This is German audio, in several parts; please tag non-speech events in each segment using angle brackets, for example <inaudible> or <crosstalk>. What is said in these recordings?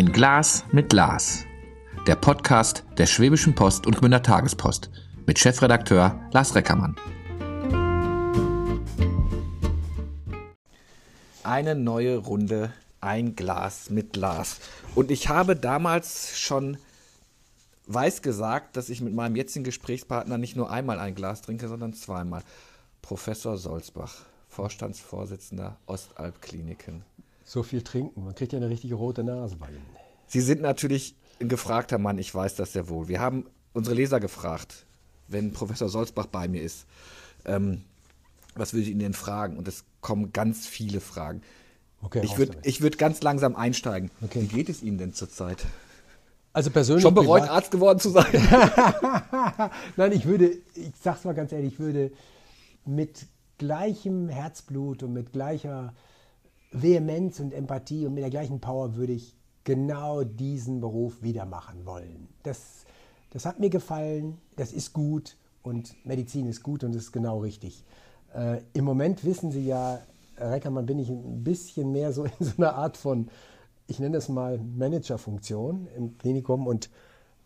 Ein Glas mit Glas. Der Podcast der Schwäbischen Post und Gmünder Tagespost mit Chefredakteur Lars Reckermann. Eine neue Runde Ein Glas mit Glas. Und ich habe damals schon weiß gesagt, dass ich mit meinem jetzigen Gesprächspartner nicht nur einmal ein Glas trinke, sondern zweimal. Professor Solzbach, Vorstandsvorsitzender Ostalb-Kliniken. So viel trinken, man kriegt ja eine richtige rote Nase bei Ihnen. Sie sind natürlich ein gefragter Mann, ich weiß das sehr wohl. Wir haben unsere Leser gefragt, wenn Professor Solzbach bei mir ist, ähm, was würde ich Ihnen denn fragen? Und es kommen ganz viele Fragen. Okay, ich würde würd ganz langsam einsteigen. Okay. Wie geht es Ihnen denn zurzeit? Also persönlich. Schon bereut, privat, Arzt geworden zu sein? <laughs> Nein, ich würde, ich sag's mal ganz ehrlich, ich würde mit gleichem Herzblut und mit gleicher Vehemenz und Empathie und mit der gleichen Power würde ich genau diesen Beruf wieder machen wollen. Das, das hat mir gefallen, das ist gut und Medizin ist gut und ist genau richtig. Äh, Im Moment wissen Sie ja, Reckermann, bin ich ein bisschen mehr so <laughs> in so einer Art von, ich nenne es mal Managerfunktion im Klinikum und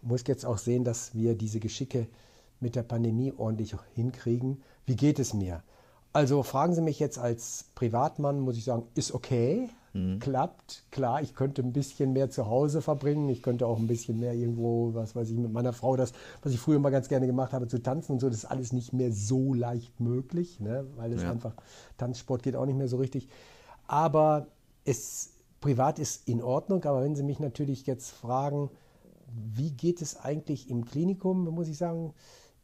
muss jetzt auch sehen, dass wir diese Geschicke mit der Pandemie ordentlich hinkriegen. Wie geht es mir? Also fragen Sie mich jetzt als Privatmann, muss ich sagen, ist okay, mhm. klappt, klar, ich könnte ein bisschen mehr zu Hause verbringen, ich könnte auch ein bisschen mehr irgendwo, was weiß ich, mit meiner Frau, das, was ich früher mal ganz gerne gemacht habe, zu tanzen und so, das ist alles nicht mehr so leicht möglich, ne? weil es ja. einfach, Tanzsport geht auch nicht mehr so richtig. Aber es, privat ist in Ordnung, aber wenn Sie mich natürlich jetzt fragen, wie geht es eigentlich im Klinikum, muss ich sagen,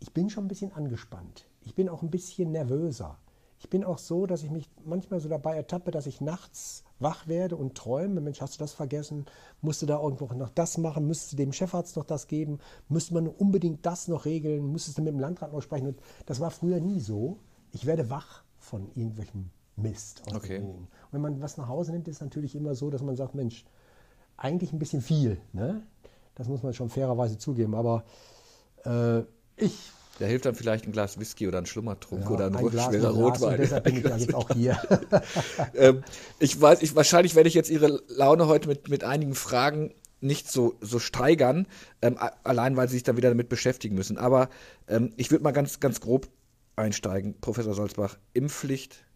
ich bin schon ein bisschen angespannt. Ich bin auch ein bisschen nervöser. Ich bin auch so, dass ich mich manchmal so dabei ertappe, dass ich nachts wach werde und träume. Mensch, hast du das vergessen? Musst du da irgendwo noch das machen? Müsstest du dem Chefarzt noch das geben? Müsste man unbedingt das noch regeln? Müsstest du mit dem Landrat noch sprechen? Und das war früher nie so. Ich werde wach von irgendwelchem Mist. okay. Wenn man was nach Hause nimmt, ist es natürlich immer so, dass man sagt, Mensch, eigentlich ein bisschen viel. Ne? Das muss man schon fairerweise zugeben. Aber äh, ich da hilft dann vielleicht ein Glas Whisky oder ein Schlummertrunk ja, oder ein, ein schwerer Rotwein. deshalb bin ich ja jetzt auch <laughs> hier. ähm, ich weiß, ich, wahrscheinlich werde ich jetzt Ihre Laune heute mit, mit einigen Fragen nicht so, so steigern, ähm, allein weil Sie sich dann wieder damit beschäftigen müssen. Aber ähm, ich würde mal ganz, ganz grob einsteigen, Professor Solzbach. Impfpflicht,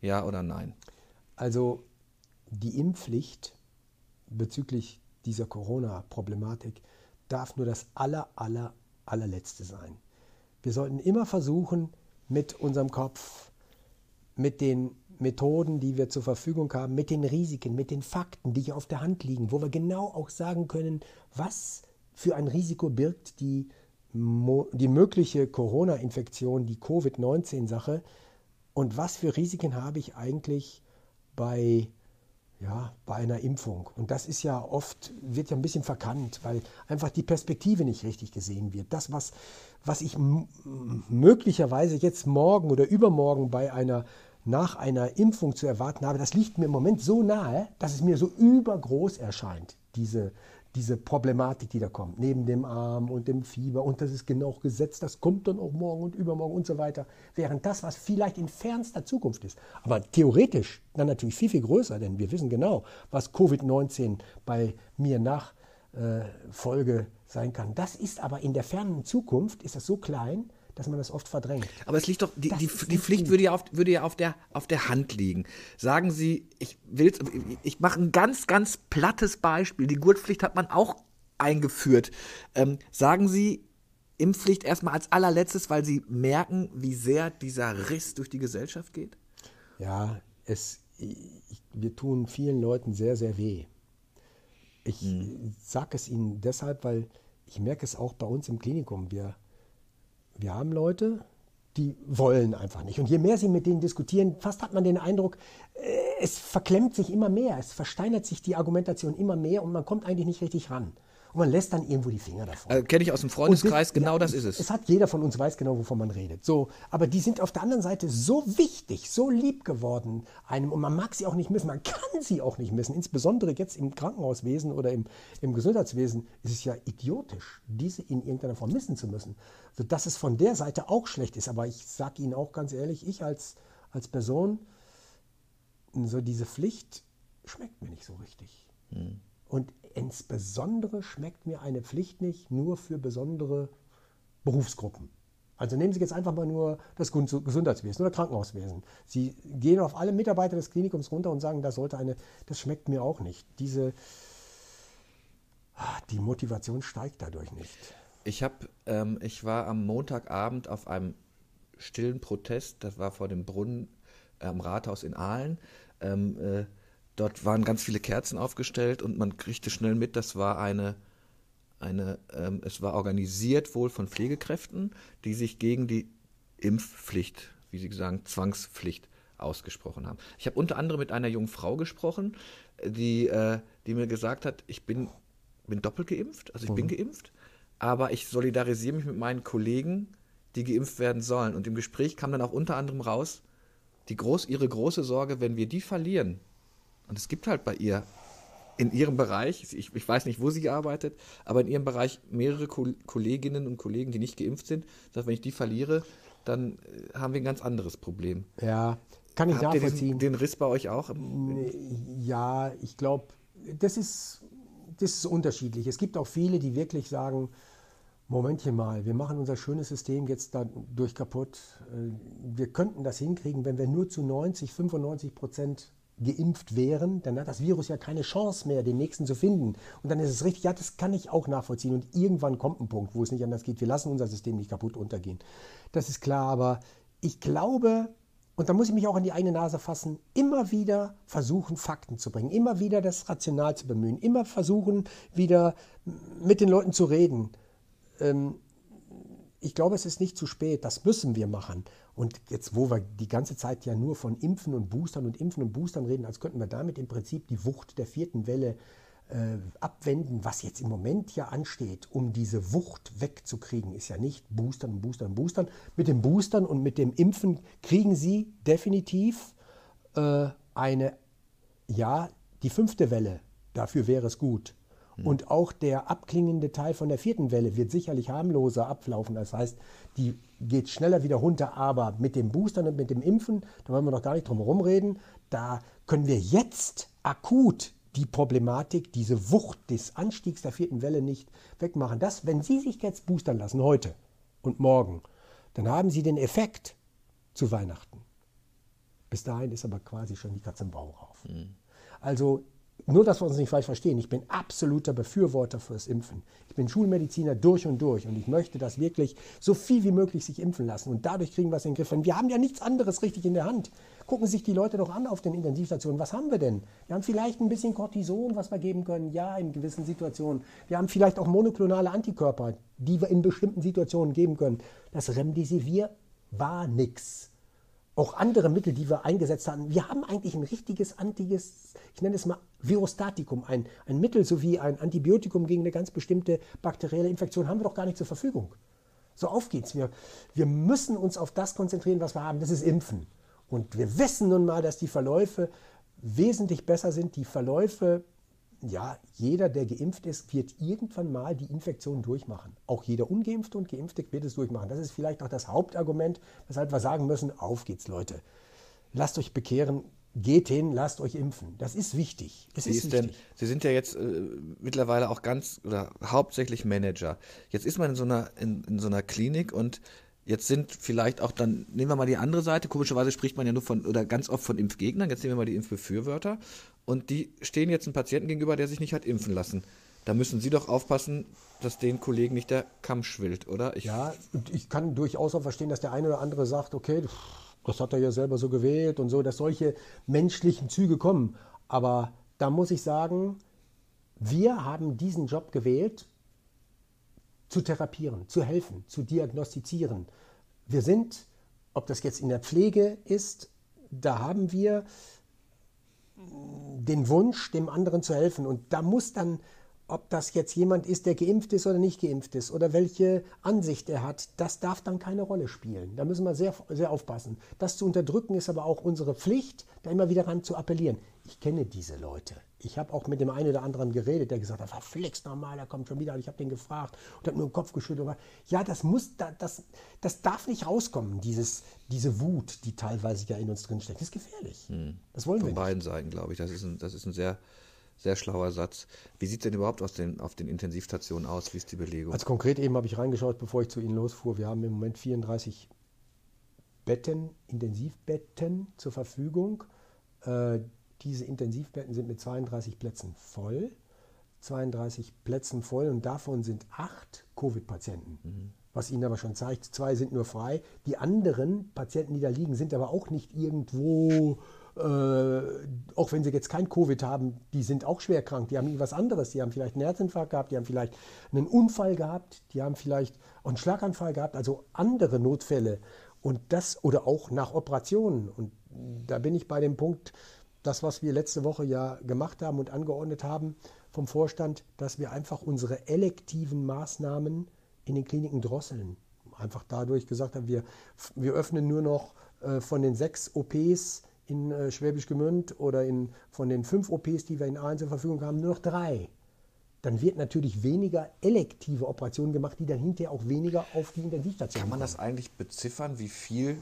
ja oder nein? Also die Impfpflicht bezüglich dieser Corona-Problematik darf nur das aller, aller, allerletzte sein. Wir sollten immer versuchen, mit unserem Kopf, mit den Methoden, die wir zur Verfügung haben, mit den Risiken, mit den Fakten, die hier auf der Hand liegen, wo wir genau auch sagen können, was für ein Risiko birgt die, die mögliche Corona-Infektion, die Covid-19-Sache und was für Risiken habe ich eigentlich bei ja, bei einer Impfung. Und das ist ja oft, wird ja ein bisschen verkannt, weil einfach die Perspektive nicht richtig gesehen wird. Das, was, was ich möglicherweise jetzt morgen oder übermorgen bei einer, nach einer Impfung zu erwarten habe, das liegt mir im Moment so nahe, dass es mir so übergroß erscheint, diese, diese Problematik, die da kommt, neben dem Arm und dem Fieber und das ist genau gesetzt, das kommt dann auch morgen und übermorgen und so weiter, während das, was vielleicht in fernster Zukunft ist, aber theoretisch dann natürlich viel, viel größer, denn wir wissen genau, was Covid-19 bei mir nach äh, Folge sein kann. Das ist aber in der fernen Zukunft, ist das so klein, dass man das oft verdrängt. Aber es liegt doch, die, die, die Pflicht würde ja, auf, würde ja auf, der, auf der Hand liegen. Sagen Sie, ich will, ich mache ein ganz, ganz plattes Beispiel. Die Gurtpflicht hat man auch eingeführt. Ähm, sagen Sie, Impfpflicht erstmal als allerletztes, weil Sie merken, wie sehr dieser Riss durch die Gesellschaft geht? Ja, es, ich, wir tun vielen Leuten sehr, sehr weh. Ich hm. sage es Ihnen deshalb, weil ich merke es auch bei uns im Klinikum. Wir wir haben Leute, die wollen einfach nicht. Und je mehr sie mit denen diskutieren, fast hat man den Eindruck, äh, es verklemmt sich immer mehr, es versteinert sich die Argumentation immer mehr und man kommt eigentlich nicht richtig ran. Und man lässt dann irgendwo die Finger davon. Also, Kenne ich aus dem Freundeskreis, das, genau ja, das ist es. Es hat jeder von uns weiß genau, wovon man redet. So, aber die sind auf der anderen Seite so wichtig, so lieb geworden einem und man mag sie auch nicht missen, man kann sie auch nicht missen. Insbesondere jetzt im Krankenhauswesen oder im, im Gesundheitswesen ist es ja idiotisch, diese in irgendeiner Form missen zu müssen. So, dass es von der Seite auch schlecht ist. Aber ich sage Ihnen auch ganz ehrlich, ich als, als Person, so diese Pflicht schmeckt mir nicht so richtig. Hm. Und insbesondere schmeckt mir eine Pflicht nicht nur für besondere Berufsgruppen. Also nehmen Sie jetzt einfach mal nur das Gesundheitswesen oder Krankenhauswesen. Sie gehen auf alle Mitarbeiter des Klinikums runter und sagen, das sollte eine, das schmeckt mir auch nicht. Diese, ah, die Motivation steigt dadurch nicht. Ich habe, ähm, ich war am Montagabend auf einem stillen Protest, das war vor dem Brunnen am Rathaus in Aalen. Ähm, äh, dort waren ganz viele Kerzen aufgestellt und man kriegte schnell mit, das war eine eine, ähm, es war organisiert wohl von Pflegekräften, die sich gegen die Impfpflicht, wie Sie sagen, Zwangspflicht ausgesprochen haben. Ich habe unter anderem mit einer jungen Frau gesprochen, die, äh, die mir gesagt hat, ich bin, bin doppelt geimpft, also ich mhm. bin geimpft, aber ich solidarisiere mich mit meinen Kollegen, die geimpft werden sollen. Und im Gespräch kam dann auch unter anderem raus, die groß, ihre große Sorge, wenn wir die verlieren, und es gibt halt bei ihr in ihrem Bereich, ich, ich, weiß nicht, wo sie arbeitet, aber in ihrem Bereich mehrere Kolleginnen und Kollegen, die nicht geimpft sind. Das wenn ich die verliere, dann äh, haben wir ein ganz anderes Problem. Ja, kann ich Habt nachvollziehen. Ihr den, den Riss bei euch auch? Ja, ich glaube, das ist, das ist unterschiedlich. Es gibt auch viele, die wirklich sagen, Momentchen mal, wir machen unser schönes System jetzt dadurch kaputt. Äh, wir könnten das hinkriegen, wenn wir nur zu 90, 95 Prozent geimpft wären, dann hat das Virus ja keine Chance mehr, den nächsten zu finden. Und dann ist es richtig, ja, das kann ich auch nachvollziehen. Und irgendwann kommt ein Punkt, wo es nicht anders geht. Wir lassen unser System nicht kaputt untergehen. Das ist klar, aber ich glaube, und da muss ich mich auch an die eigene Nase fassen, immer wieder versuchen, Fakten zu bringen, immer wieder das rational zu bemühen, immer versuchen, wieder mit den Leuten zu reden. Ähm, ich glaube, es ist nicht zu spät, das müssen wir machen. Und jetzt, wo wir die ganze Zeit ja nur von Impfen und Boostern und Impfen und Boostern reden, als könnten wir damit im Prinzip die Wucht der vierten Welle äh, abwenden, was jetzt im Moment ja ansteht, um diese Wucht wegzukriegen, ist ja nicht Boostern und Boostern und Boostern. Mit den Boostern und mit dem Impfen kriegen Sie definitiv äh, eine, ja, die fünfte Welle. Dafür wäre es gut. Hm. Und auch der abklingende Teil von der vierten Welle wird sicherlich harmloser ablaufen. Das heißt, die geht schneller wieder runter, aber mit dem Boostern und mit dem Impfen, da wollen wir noch gar nicht drum herum reden, da können wir jetzt akut die Problematik, diese Wucht des Anstiegs der vierten Welle nicht wegmachen. Das, wenn Sie sich jetzt boostern lassen, heute und morgen, dann haben Sie den Effekt zu Weihnachten. Bis dahin ist aber quasi schon die Katze im Bauch auf. Mhm. Also nur, dass wir uns nicht falsch verstehen, ich bin absoluter Befürworter fürs Impfen. Ich bin Schulmediziner durch und durch und ich möchte, dass wirklich so viel wie möglich sich impfen lassen und dadurch kriegen wir es in den Griff. Und wir haben ja nichts anderes richtig in der Hand. Gucken sich die Leute doch an auf den Intensivstationen. Was haben wir denn? Wir haben vielleicht ein bisschen Cortison, was wir geben können, ja, in gewissen Situationen. Wir haben vielleicht auch monoklonale Antikörper, die wir in bestimmten Situationen geben können. Das Remdesivir war nichts auch andere Mittel, die wir eingesetzt haben. Wir haben eigentlich ein richtiges antiges, ich nenne es mal Virostatikum, ein, ein Mittel sowie ein Antibiotikum gegen eine ganz bestimmte bakterielle Infektion haben wir doch gar nicht zur Verfügung. So auf geht's. Wir, wir müssen uns auf das konzentrieren, was wir haben. Das ist Impfen. Und wir wissen nun mal, dass die Verläufe wesentlich besser sind. Die Verläufe ja, jeder, der geimpft ist, wird irgendwann mal die Infektion durchmachen. Auch jeder Ungeimpfte und Geimpfte wird es durchmachen. Das ist vielleicht auch das Hauptargument, weshalb wir sagen müssen, auf geht's, Leute. Lasst euch bekehren, geht hin, lasst euch impfen. Das ist wichtig. Es ist, ist wichtig. Denn, Sie sind ja jetzt äh, mittlerweile auch ganz oder hauptsächlich Manager. Jetzt ist man in so einer, in, in so einer Klinik und Jetzt sind vielleicht auch dann, nehmen wir mal die andere Seite, komischerweise spricht man ja nur von, oder ganz oft von Impfgegnern, jetzt nehmen wir mal die Impfbefürworter und die stehen jetzt einem Patienten gegenüber, der sich nicht hat impfen lassen. Da müssen Sie doch aufpassen, dass den Kollegen nicht der Kamm schwillt, oder? Ich ja, ich kann durchaus auch verstehen, dass der eine oder andere sagt, okay, das hat er ja selber so gewählt und so, dass solche menschlichen Züge kommen. Aber da muss ich sagen, wir haben diesen Job gewählt, zu therapieren, zu helfen, zu diagnostizieren. Wir sind, ob das jetzt in der Pflege ist, da haben wir den Wunsch, dem anderen zu helfen. Und da muss dann, ob das jetzt jemand ist, der geimpft ist oder nicht geimpft ist, oder welche Ansicht er hat, das darf dann keine Rolle spielen. Da müssen wir sehr, sehr aufpassen. Das zu unterdrücken ist aber auch unsere Pflicht, da immer wieder ran zu appellieren. Ich kenne diese Leute ich habe auch mit dem einen oder anderen geredet, der gesagt hat, verflixt nochmal, der kommt schon wieder. Und ich habe den gefragt und habe nur den Kopf geschüttelt. Ja, das muss, das, das darf nicht rauskommen, dieses, diese Wut, die teilweise ja in uns drinsteckt. Das ist gefährlich. Hm. Das wollen Von wir Von beiden Seiten, glaube ich. Das ist ein, das ist ein sehr, Sehr schlauer Satz. Wie sieht es denn überhaupt aus den, auf den Intensivstationen aus? Wie ist die Belegung? Also konkret eben habe ich reingeschaut, bevor ich zu Ihnen losfuhr. Wir haben im Moment 34 Betten, Intensivbetten zur Verfügung. Diese Intensivbetten sind mit 32 Plätzen voll. 32 Plätzen voll und davon sind acht Covid-Patienten. Mhm. Was Ihnen aber schon zeigt, zwei sind nur frei. Die anderen Patienten, die da liegen, sind aber auch nicht irgendwo, äh, auch wenn sie jetzt kein Covid haben, die sind auch schwer krank. Die haben irgendwas anderes. Die haben vielleicht einen Herzinfarkt gehabt, die haben vielleicht einen Unfall gehabt, die haben vielleicht auch einen Schlaganfall gehabt, also andere Notfälle. Und das oder auch nach Operationen. Und da bin ich bei dem Punkt, das, was wir letzte Woche ja gemacht haben und angeordnet haben vom Vorstand, dass wir einfach unsere elektiven Maßnahmen in den Kliniken drosseln. Einfach dadurch gesagt haben, wir, wir öffnen nur noch äh, von den sechs OPs in äh, Schwäbisch Gmünd oder in, von den fünf OPs, die wir in Aalen zur Verfügung haben, nur noch drei. Dann wird natürlich weniger elektive Operationen gemacht, die dann hinterher auch weniger auf die Intensivstation Kann man kommen. das eigentlich beziffern, wie viel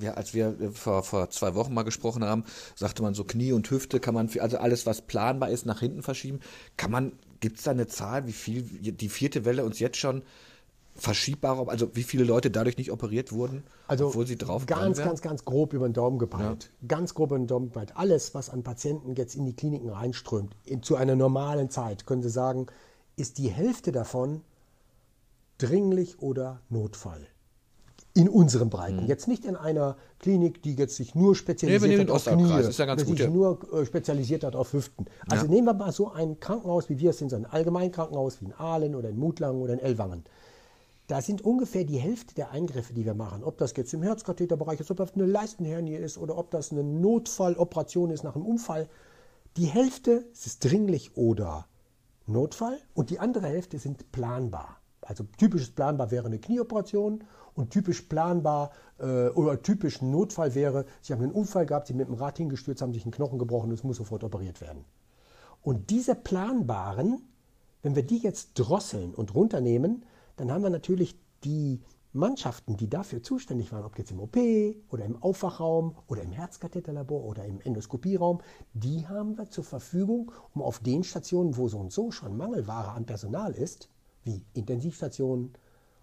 ja, als wir vor, vor zwei Wochen mal gesprochen haben, sagte man so Knie und Hüfte kann man, also alles, was planbar ist, nach hinten verschieben. Kann man, gibt es da eine Zahl, wie viel die vierte Welle uns jetzt schon verschiebbar, also wie viele Leute dadurch nicht operiert wurden, also obwohl sie drauf Ganz, ganz, ganz grob über den Daumen gepeilt. Ja. Ganz grob über den Daumen gepeilt. Alles, was an Patienten jetzt in die Kliniken reinströmt, in, zu einer normalen Zeit, können Sie sagen, ist die Hälfte davon dringlich oder Notfall in unseren Breiten. Mhm. Jetzt nicht in einer Klinik, die jetzt sich nur spezialisiert nee, hat auf Knie, ja gut, sich nur äh, spezialisiert hat auf Hüften. Also ja. nehmen wir mal so ein Krankenhaus, wie wir es sind, so ein Allgemeinkrankenhaus wie in Aalen oder in Mutlangen oder in Ellwangen. Da sind ungefähr die Hälfte der Eingriffe, die wir machen, ob das jetzt im Herzkatheterbereich ist, ob das eine Leistenhernie ist oder ob das eine Notfalloperation ist nach einem Unfall. Die Hälfte ist dringlich oder Notfall und die andere Hälfte sind planbar. Also typisches planbar wäre eine Knieoperation und typisch planbar äh, oder typisch Notfall wäre, Sie haben einen Unfall gehabt, Sie mit dem Rad hingestürzt, haben sich einen Knochen gebrochen und es muss sofort operiert werden. Und diese planbaren, wenn wir die jetzt drosseln und runternehmen, dann haben wir natürlich die Mannschaften, die dafür zuständig waren, ob jetzt im OP oder im Aufwachraum oder im Herzkatheterlabor oder im Endoskopieraum, die haben wir zur Verfügung, um auf den Stationen, wo so und so schon Mangelware an Personal ist, wie Intensivstationen,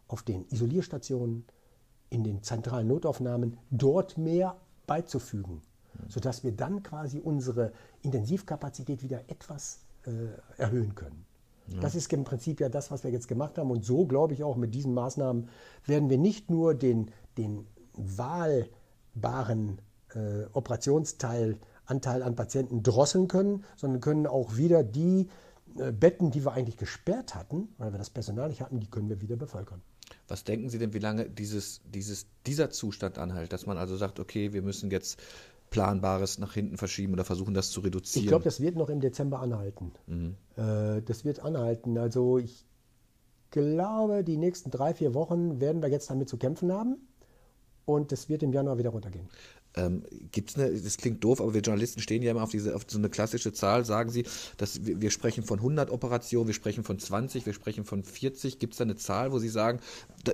auf den Isolierstationen, in den zentralen Notaufnahmen, dort mehr beizufügen, sodass wir dann quasi unsere Intensivkapazität wieder etwas äh, erhöhen können. Ja. Das ist im Prinzip ja das, was wir jetzt gemacht haben. Und so, glaube ich, auch mit diesen Maßnahmen werden wir nicht nur den, den wahlbaren äh, Operationsteil, Anteil an Patienten drosseln können, sondern können auch wieder die äh, Betten, die wir eigentlich gesperrt hatten, weil wir das Personal nicht hatten, die können wir wieder bevölkern. Was denken Sie denn, wie lange dieses, dieses, dieser Zustand anhält, dass man also sagt, okay, wir müssen jetzt Planbares nach hinten verschieben oder versuchen, das zu reduzieren? Ich glaube, das wird noch im Dezember anhalten. Mhm. Äh, das wird anhalten. Also ich glaube, die nächsten drei, vier Wochen werden wir jetzt damit zu kämpfen haben und es wird im Januar wieder runtergehen. Ähm, Gibt es eine, das klingt doof, aber wir Journalisten stehen ja immer auf, diese, auf so eine klassische Zahl, sagen Sie, dass wir, wir sprechen von 100 Operationen, wir sprechen von 20, wir sprechen von 40. Gibt es da eine Zahl, wo Sie sagen,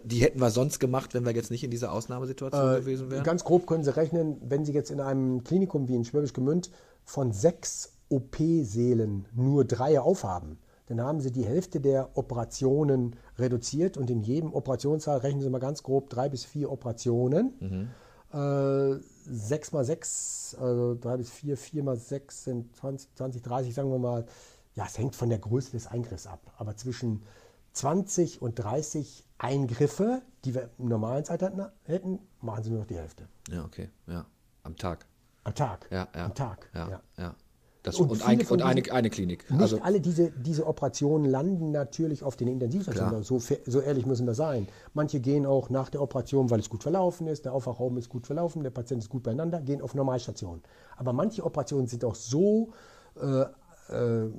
die hätten wir sonst gemacht, wenn wir jetzt nicht in dieser Ausnahmesituation äh, gewesen wären? Ganz grob können Sie rechnen, wenn Sie jetzt in einem Klinikum wie in Schwäbisch Gmünd von sechs OP-Sälen nur drei aufhaben, dann haben Sie die Hälfte der Operationen reduziert und in jedem Operationssaal rechnen Sie mal ganz grob drei bis vier Operationen. Mhm. Äh, 6 mal 6, also 3 bis 4, 4 mal 6 sind 20, 20, 30, sagen wir mal. Ja, es hängt von der Größe des Eingriffs ab. Aber zwischen 20 und 30 Eingriffe, die wir im normalen Zeitalter hätten, machen sie nur noch die Hälfte. Ja, okay. Ja. Am Tag. Am Tag. Ja, ja. Am Tag. Ja, ja. ja. Das, und, und, ein, und eine, eine, Klinik. Nicht also, alle diese, diese Operationen landen natürlich auf den Intensivstationen. So, so, ehrlich müssen wir sein. Manche gehen auch nach der Operation, weil es gut verlaufen ist, der Aufwachraum ist gut verlaufen, der Patient ist gut beieinander, gehen auf Normalstationen. Aber manche Operationen sind auch so äh, äh,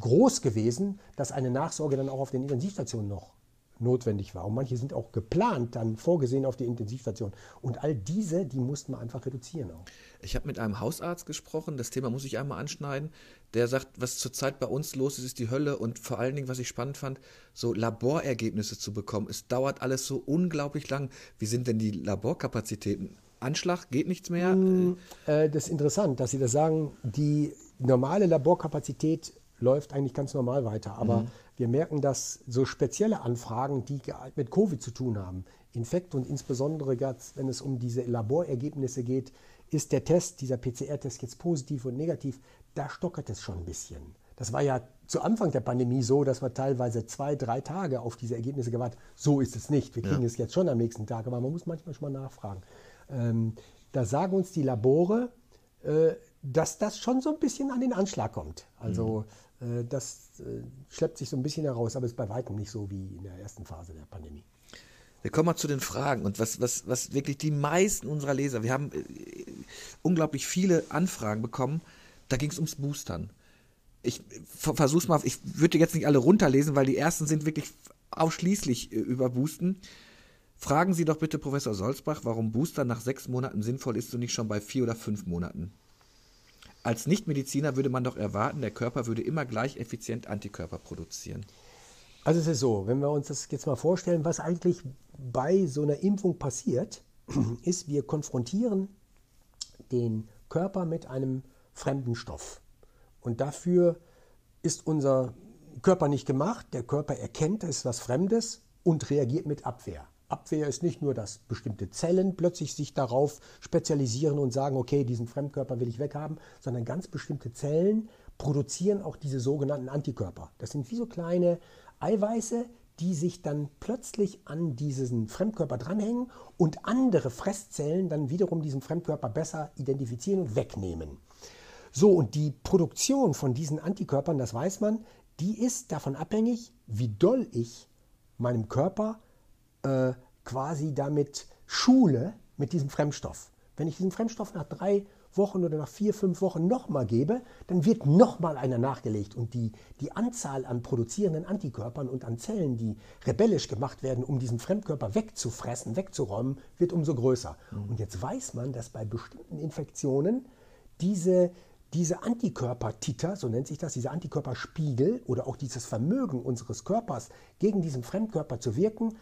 groß gewesen, dass eine Nachsorge dann auch auf den Intensivstationen noch notwendig war. Und manche sind auch geplant, dann vorgesehen auf die Intensivstation. Und all diese, die mussten wir einfach reduzieren auch. Ich habe mit einem Hausarzt gesprochen, das Thema muss ich einmal anschneiden, der sagt, was zurzeit bei uns los ist, ist die Hölle und vor allen Dingen, was ich spannend fand, so Laborergebnisse zu bekommen. Es dauert alles so unglaublich lang. Wie sind denn die Laborkapazitäten? Anschlag, geht nichts mehr? Mm, äh, das ist interessant, dass Sie das sagen. Die normale Laborkapazität läuft eigentlich ganz normal weiter. Aber mhm. wir merken, dass so spezielle Anfragen, die mit Covid zu tun haben, Infekt und insbesondere wenn es um diese Laborergebnisse geht, ist der Test, dieser PCR-Test jetzt positiv und negativ, da stockert es schon ein bisschen. Das war ja zu Anfang der Pandemie so, dass wir teilweise zwei, drei Tage auf diese Ergebnisse gewartet So ist es nicht. Wir kriegen ja. es jetzt schon am nächsten Tag, aber man muss manchmal schon mal nachfragen. Ähm, da sagen uns die Labore, äh, dass das schon so ein bisschen an den Anschlag kommt. Also mhm. Das äh, schleppt sich so ein bisschen heraus, aber ist bei weitem nicht so wie in der ersten Phase der Pandemie. Wir kommen mal zu den Fragen und was, was, was wirklich die meisten unserer Leser, wir haben äh, unglaublich viele Anfragen bekommen, da ging es ums Boostern. Ich versuch's mal, ich würde jetzt nicht alle runterlesen, weil die ersten sind wirklich ausschließlich äh, über Boosten. Fragen Sie doch bitte Professor Solzbach, warum Booster nach sechs Monaten sinnvoll ist und nicht schon bei vier oder fünf Monaten. Als Nichtmediziner würde man doch erwarten, der Körper würde immer gleich effizient Antikörper produzieren. Also es ist so, wenn wir uns das jetzt mal vorstellen, was eigentlich bei so einer Impfung passiert, <clears throat> ist, wir konfrontieren den Körper mit einem fremden Stoff. Und dafür ist unser Körper nicht gemacht. Der Körper erkennt, es ist was Fremdes und reagiert mit Abwehr. Abwehr ist nicht nur, dass bestimmte Zellen plötzlich sich darauf spezialisieren und sagen, okay, diesen Fremdkörper will ich weghaben, sondern ganz bestimmte Zellen produzieren auch diese sogenannten Antikörper. Das sind wie so kleine Eiweiße, die sich dann plötzlich an diesen Fremdkörper dranhängen und andere Fresszellen dann wiederum diesen Fremdkörper besser identifizieren und wegnehmen. So, und die Produktion von diesen Antikörpern, das weiß man, die ist davon abhängig, wie doll ich meinem Körper äh, quasi damit schule mit diesem Fremdstoff. Wenn ich diesen Fremdstoff nach drei Wochen oder nach vier, fünf Wochen nochmal gebe, dann wird nochmal einer nachgelegt und die, die Anzahl an produzierenden Antikörpern und an Zellen, die rebellisch gemacht werden, um diesen Fremdkörper wegzufressen, wegzuräumen, wird umso größer. Mhm. Und jetzt weiß man, dass bei bestimmten Infektionen diese, diese Antikörpertiter, so nennt sich das, diese Antikörperspiegel oder auch dieses Vermögen unseres Körpers gegen diesen Fremdkörper zu wirken,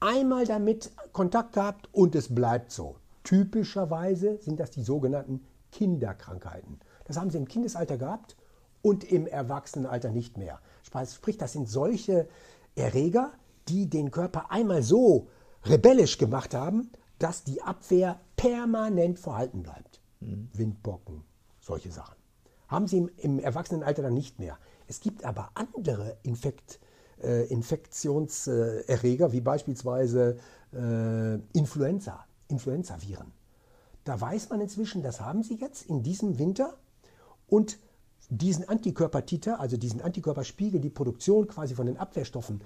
einmal damit Kontakt gehabt und es bleibt so. Typischerweise sind das die sogenannten Kinderkrankheiten. Das haben sie im Kindesalter gehabt und im Erwachsenenalter nicht mehr. Sprich, das sind solche Erreger, die den Körper einmal so rebellisch gemacht haben, dass die Abwehr permanent vorhalten bleibt. Mhm. Windbocken, solche Sachen. Haben sie im, im, Erwachsenenalter dann nicht mehr. Es gibt aber andere Infekt, Infektionserreger, wie beispielsweise äh, Influenza. Influenza-Viren. Da weiß man inzwischen, das haben sie jetzt in diesem Winter und diesen Antikörpertiter, also diesen Antikörperspiegel, die Produktion quasi von den Abwehrstoffen,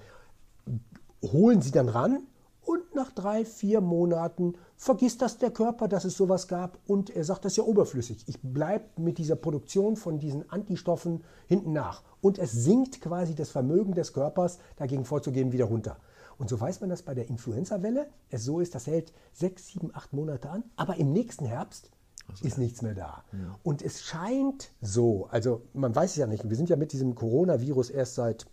holen sie dann ran und nach drei, vier Monaten vergisst das der Körper, dass es sowas gab und er sagt, das ist ja oberflüssig. Ich bleibe mit dieser Produktion von diesen Antistoffen hinten nach und es sinkt quasi das Vermögen des Körpers, dagegen vorzugehen, wieder runter. Und so weiß man das bei der Influenza-Welle. Es so ist, das hält sechs, sieben, acht Monate an, aber im nächsten Herbst also, ist nichts mehr da. Ja. Und es scheint so, also man weiß es ja nicht, wir sind ja mit diesem Coronavirus erst seit,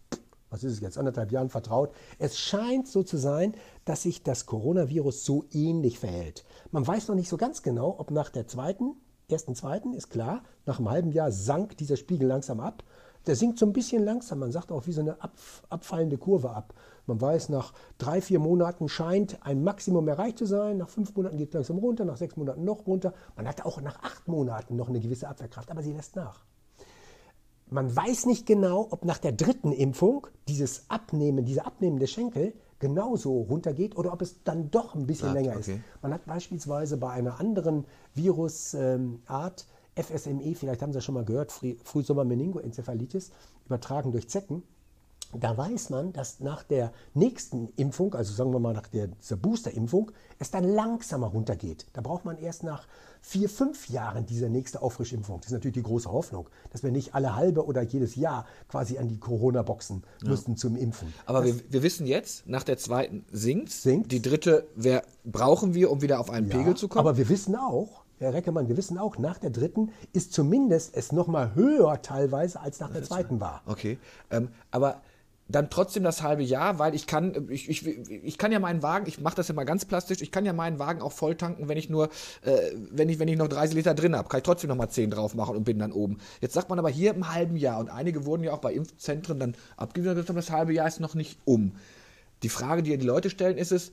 was ist es jetzt, anderthalb Jahren vertraut. Es scheint so zu sein, dass sich das Coronavirus so ähnlich verhält. Man weiß noch nicht so ganz genau, ob nach der zweiten, ersten, zweiten, ist klar, nach einem halben Jahr sank dieser Spiegel langsam ab. Der sinkt so ein bisschen langsam, man sagt auch wie so eine abfallende Kurve ab. Man weiß, nach drei, vier Monaten scheint ein Maximum erreicht zu sein. Nach fünf Monaten geht es langsam runter, nach sechs Monaten noch runter. Man hat auch nach acht Monaten noch eine gewisse Abwehrkraft, aber sie lässt nach. Man weiß nicht genau, ob nach der dritten Impfung dieses Abnehmen, dieser abnehmende Schenkel genauso runtergeht oder ob es dann doch ein bisschen ah, länger okay. ist. Man hat beispielsweise bei einer anderen Virusart, ähm, FSME, vielleicht haben Sie das schon mal gehört, Frühsommer-Meningoenzephalitis, übertragen durch Zecken, da weiß man, dass nach der nächsten Impfung, also sagen wir mal nach der, dieser Booster-Impfung, es dann langsamer runtergeht. Da braucht man erst nach vier, fünf Jahren diese nächste Auffrischimpfung. Das ist natürlich die große Hoffnung, dass wir nicht alle halbe oder jedes Jahr quasi an die Corona-Boxen ja. müssten zum Impfen. Aber wir, wir, wissen jetzt, nach der zweiten sinkt sinkt. Die dritte wer, brauchen wir, um wieder auf einen ja, Pegel zu kommen. Aber wir wissen auch, Herr Reckermann, wir wissen auch, nach der dritten ist zumindest es nochmal höher teilweise als nach der zweiten war. Okay, ähm, aber dann trotzdem das halbe Jahr, weil ich kann, ich, ich, ich kann ja meinen Wagen, ich mache das ja mal ganz plastisch, ich kann ja meinen Wagen auch voll tanken, wenn ich nur, äh, wenn ich, wenn ich noch 30 Liter drin habe, kann ich trotzdem noch mal 10 drauf machen und bin dann oben. Jetzt sagt man aber hier im halben Jahr und einige wurden ja auch bei Impfzentren dann abgewiesen, das halbe Jahr ist noch nicht um. Die Frage, die die Leute stellen, ist es,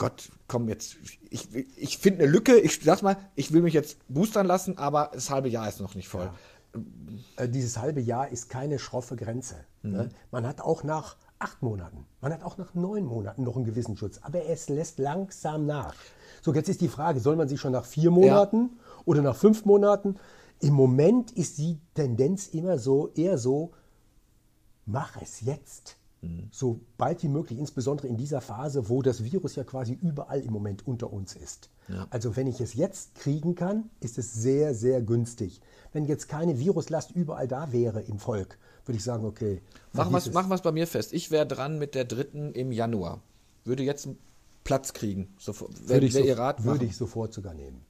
Gott, komm jetzt, ich, ich finde eine Lücke, ich sag mal, ich will mich jetzt boostern lassen, aber das halbe Jahr ist noch nicht voll. Ja. Äh, dieses halbe Jahr ist keine schroffe Grenze. Ne? Mhm. Man hat auch nach acht Monaten, man hat auch nach neun Monaten noch einen gewissen Schutz, aber es lässt langsam nach. So, jetzt ist die Frage, soll man sich schon nach vier Monaten ja. oder nach fünf Monaten? Im Moment ist die Tendenz immer so, eher so, mach es jetzt. Mhm. So bald wie möglich, insbesondere in dieser Phase, wo das Virus ja quasi überall im Moment unter uns ist. Ja. Also wenn ich es jetzt kriegen kann, ist es sehr, sehr günstig. Wenn jetzt keine Viruslast überall da wäre im Volk, würde ich sagen, okay. Machen wir es bei mir fest. Ich wäre dran mit der dritten im Januar. Würde jetzt einen Platz kriegen. Sofort, würde, ich, so, würde ich sofort sogar nehmen.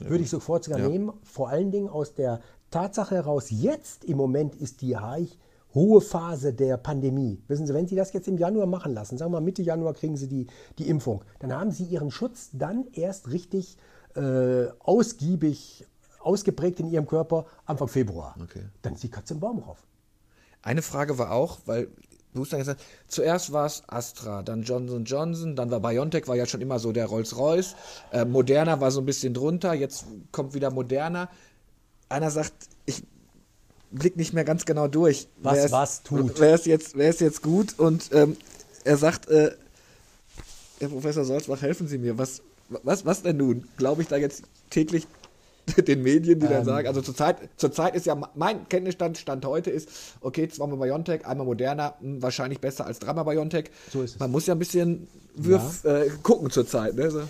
Ja. Würde ich sofort sogar ja. nehmen. Vor allen Dingen aus der Tatsache heraus, jetzt im Moment ist die Haich hohe Phase der Pandemie. Wissen Sie, wenn Sie das jetzt im Januar machen lassen, sagen wir mal Mitte Januar kriegen Sie die, die Impfung, dann haben Sie Ihren Schutz dann erst richtig äh, ausgiebig ausgeprägt in Ihrem Körper Anfang Februar. Okay. Dann ist die Katze im Baum rauf. Eine Frage war auch, weil Booster gesagt, zuerst war es Astra, dann Johnson Johnson, dann war BioNTech, war ja schon immer so der Rolls-Royce. Äh, Moderna war so ein bisschen drunter, jetzt kommt wieder Moderna. Einer sagt, ich blick nicht mehr ganz genau durch. Was wer was tut. Wer ist jetzt, wer ist jetzt gut? Und ähm, er sagt, äh, Herr Professor Solzbach, helfen Sie mir. Was, was, was denn nun? Glaube ich da jetzt täglich <laughs> den Medien, die ähm, dann sagen, also zurzeit, zurzeit ist ja mein Kenntnisstand, Stand heute ist, okay, zweimal BioNTech, einmal Moderna, hm, wahrscheinlich besser als dreimal BioNTech. So ist es. Man muss ja ein bisschen Würf, ja. äh, gucken zurzeit. Ne? So.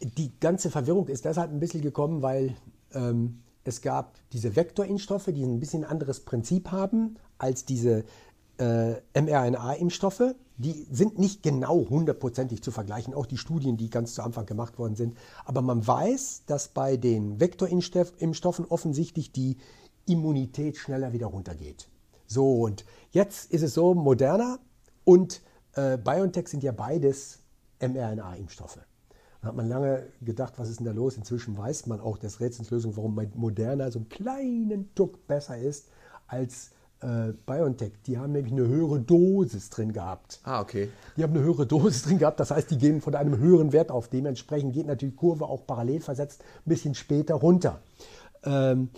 Die ganze Verwirrung ist deshalb ein bisschen gekommen, weil ähm, es gab diese Vektorimpfstoffe, die ein bisschen anderes Prinzip haben als diese äh, mRNA-Impfstoffe. Die sind nicht genau hundertprozentig zu vergleichen, auch die Studien, die ganz zu Anfang gemacht worden sind. Aber man weiß, dass bei den Vektorimpfstoffen offensichtlich die Immunität schneller wieder runtergeht. So, und jetzt ist es so, Moderna und äh, BioNTech sind ja beides mRNA-Impfstoffe. Da hat man lange gedacht, was ist denn da los? Inzwischen weiß man auch des Rätsels Lösung, warum Moderna so einen kleinen Tuck besser ist als äh, BioNTech. Die haben nämlich eine höhere Dosis drin gehabt. Ah, okay. Die haben eine höhere Dosis drin gehabt, das heißt, die gehen von einem höheren Wert auf. Dementsprechend geht natürlich die Kurve auch parallel versetzt ein bisschen später runter. Ähm,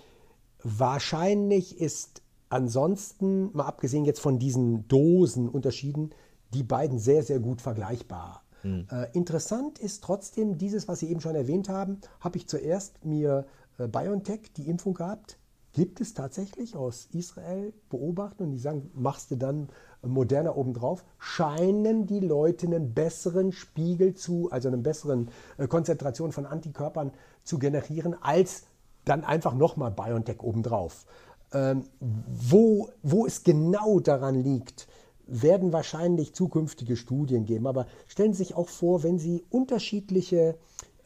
wahrscheinlich ist ansonsten, mal abgesehen jetzt von diesen Dosenunterschieden, die beiden sehr, sehr gut vergleichbar. Mhm. Äh, interessant ist trotzdem dieses, was Sie eben schon erwähnt haben, habe ich zuerst mir äh, BioNTech die Impfung gehabt. Gibt es tatsächlich aus Israel beobachten und die sagen, machst du dann moderner obendrauf, scheinen die Leute einen besseren Spiegel zu, also eine besseren äh, Konzentration von Antikörpern zu generieren, als dann einfach nochmal BioNTech obendrauf. Ähm, wo, wo es genau daran liegt, werden wahrscheinlich zukünftige Studien geben. Aber stellen Sie sich auch vor, wenn Sie unterschiedliche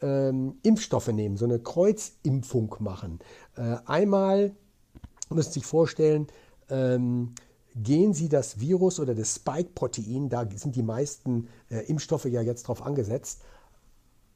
ähm, Impfstoffe nehmen, so eine Kreuzimpfung machen. Äh, einmal müssen Sie sich vorstellen, ähm, gehen Sie das Virus oder das Spike-Protein, da sind die meisten äh, Impfstoffe ja jetzt drauf angesetzt,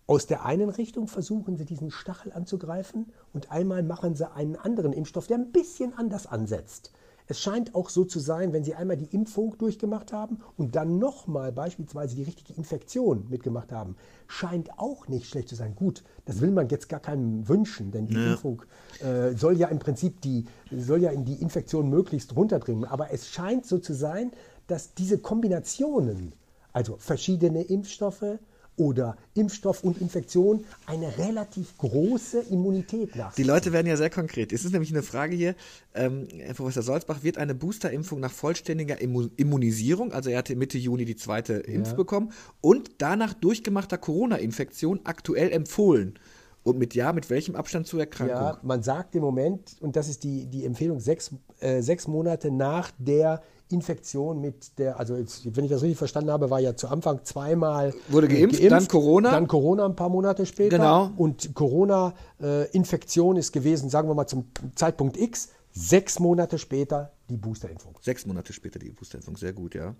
aus der einen Richtung versuchen Sie diesen Stachel anzugreifen und einmal machen Sie einen anderen Impfstoff, der ein bisschen anders ansetzt. Es scheint auch so zu sein, wenn Sie einmal die Impfung durchgemacht haben und dann nochmal beispielsweise die richtige Infektion mitgemacht haben, scheint auch nicht schlecht zu sein. Gut, das will man jetzt gar keinem wünschen, denn die ja. Impfung äh, soll ja im Prinzip die, soll ja in die Infektion möglichst runterdringen. Aber es scheint so zu sein, dass diese Kombinationen, also verschiedene Impfstoffe, oder Impfstoff und Infektion eine relativ große Immunität nach. Die Leute werden ja sehr konkret. Es ist nämlich eine Frage hier, ähm, Herr Professor Solzbach, wird eine Boosterimpfung nach vollständiger Immunisierung, also er hatte Mitte Juni die zweite Impf ja. bekommen, und danach durchgemachter Corona-Infektion aktuell empfohlen? Und mit ja, mit welchem Abstand zur Erkrankung? Ja, man sagt im Moment, und das ist die, die Empfehlung, sechs, äh, sechs Monate nach der Infektion mit der, also jetzt, wenn ich das richtig verstanden habe, war ja zu Anfang zweimal wurde geimpft, geimpft, dann Corona, dann Corona ein paar Monate später. Genau. Und Corona-Infektion äh, ist gewesen, sagen wir mal zum Zeitpunkt X sechs Monate später die Boosterimpfung. Sechs Monate später die Boosterimpfung, sehr gut, ja.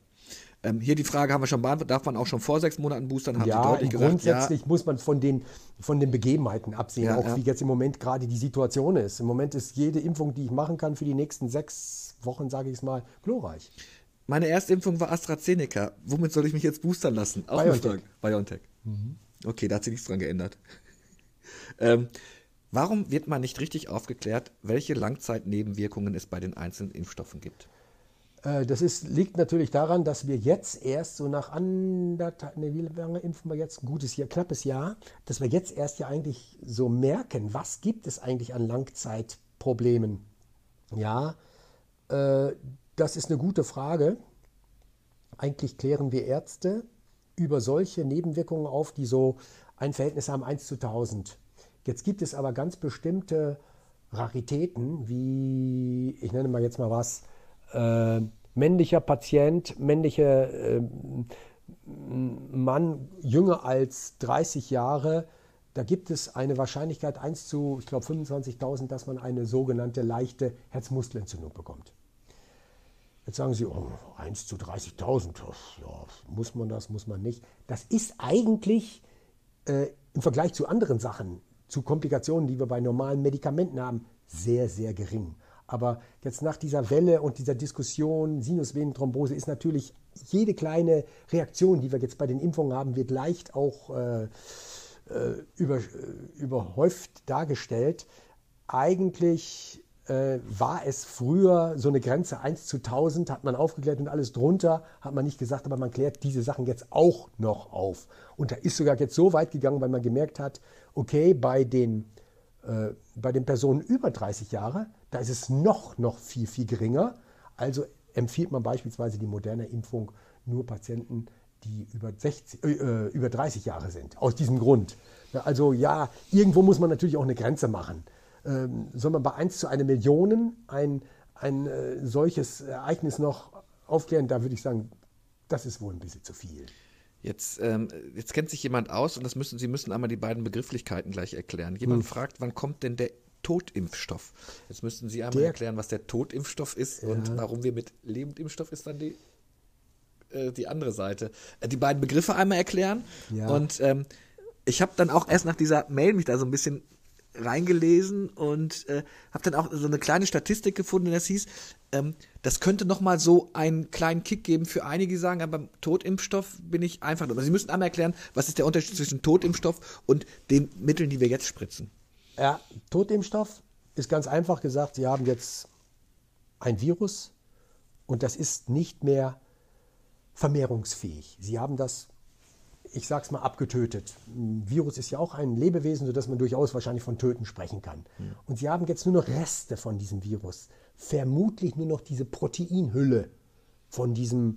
Ähm, hier die Frage haben wir schon beantwortet, darf man auch schon vor sechs Monaten boostern? Haben ja, Sie deutlich gesagt, grundsätzlich ja. muss man von den, von den Begebenheiten absehen, ja, auch ja. wie jetzt im Moment gerade die Situation ist. Im Moment ist jede Impfung, die ich machen kann für die nächsten sechs Wochen, sage ich es mal, glorreich. Meine erste Impfung war AstraZeneca. Womit soll ich mich jetzt boostern lassen? Auch BioNTech. BioNTech. Mhm. Okay, da hat sich nichts dran geändert. <laughs> ähm, warum wird man nicht richtig aufgeklärt, welche Langzeitnebenwirkungen es bei den einzelnen Impfstoffen gibt? Äh, das ist, liegt natürlich daran, dass wir jetzt erst so nach anderthalb, ne, wie lange impfen wir jetzt? Ein gutes Jahr, knappes Jahr, dass wir jetzt erst ja eigentlich so merken, was gibt es eigentlich an Langzeitproblemen. Ja, äh, das ist eine gute Frage. Eigentlich klären wir Ärzte über solche Nebenwirkungen auf, die so ein Verhältnis haben 1 zu 1000. Jetzt gibt es aber ganz bestimmte Raritäten, wie, ich nenne mal jetzt mal was, äh, männlicher Patient, männlicher äh, Mann jünger als 30 Jahre, da gibt es eine Wahrscheinlichkeit 1 zu, ich glaube 25.000, dass man eine sogenannte leichte Herzmuskelentzündung bekommt. Jetzt sagen Sie, oh, 1 zu 30.000, ja, muss man das, muss man nicht. Das ist eigentlich äh, im Vergleich zu anderen Sachen, zu Komplikationen, die wir bei normalen Medikamenten haben, sehr, sehr gering. Aber jetzt nach dieser Welle und dieser Diskussion, Sinusvenenthrombose ist natürlich jede kleine Reaktion, die wir jetzt bei den Impfungen haben, wird leicht auch äh, äh über, äh, überhäuft dargestellt. Eigentlich äh, war es früher so eine Grenze 1 zu 1000, hat man aufgeklärt und alles drunter hat man nicht gesagt, aber man klärt diese Sachen jetzt auch noch auf. Und da ist sogar jetzt so weit gegangen, weil man gemerkt hat, okay, bei den, äh, bei den Personen über 30 Jahre, da ist es noch, noch viel, viel geringer. Also empfiehlt man beispielsweise die moderne Impfung nur Patienten, die über, 60, äh, über 30 Jahre sind. Aus diesem Grund. Also ja, irgendwo muss man natürlich auch eine Grenze machen ähm, soll man bei 1 zu 1 Million ein, ein äh, solches Ereignis noch aufklären? Da würde ich sagen, das ist wohl ein bisschen zu viel. Jetzt, ähm, jetzt kennt sich jemand aus und das müssen, Sie müssen einmal die beiden Begrifflichkeiten gleich erklären. Jemand hm. fragt, wann kommt denn der Totimpfstoff? Jetzt müssten Sie einmal der, erklären, was der Totimpfstoff ist ja. und warum wir mit Lebendimpfstoff ist dann die, äh, die andere Seite. Äh, die beiden Begriffe einmal erklären. Ja. Und ähm, ich habe dann auch erst nach dieser Mail mich da so ein bisschen reingelesen und äh, habe dann auch so eine kleine Statistik gefunden, das hieß, ähm, das könnte noch mal so einen kleinen Kick geben für einige, die sagen, aber beim Totimpfstoff bin ich einfach. Aber Sie müssen einmal erklären, was ist der Unterschied zwischen Totimpfstoff und den Mitteln, die wir jetzt spritzen? Ja, Totimpfstoff ist ganz einfach gesagt, Sie haben jetzt ein Virus und das ist nicht mehr vermehrungsfähig. Sie haben das ich sag's mal, abgetötet. Ein Virus ist ja auch ein Lebewesen, sodass man durchaus wahrscheinlich von Töten sprechen kann. Mhm. Und sie haben jetzt nur noch Reste von diesem Virus. Vermutlich nur noch diese Proteinhülle von diesem.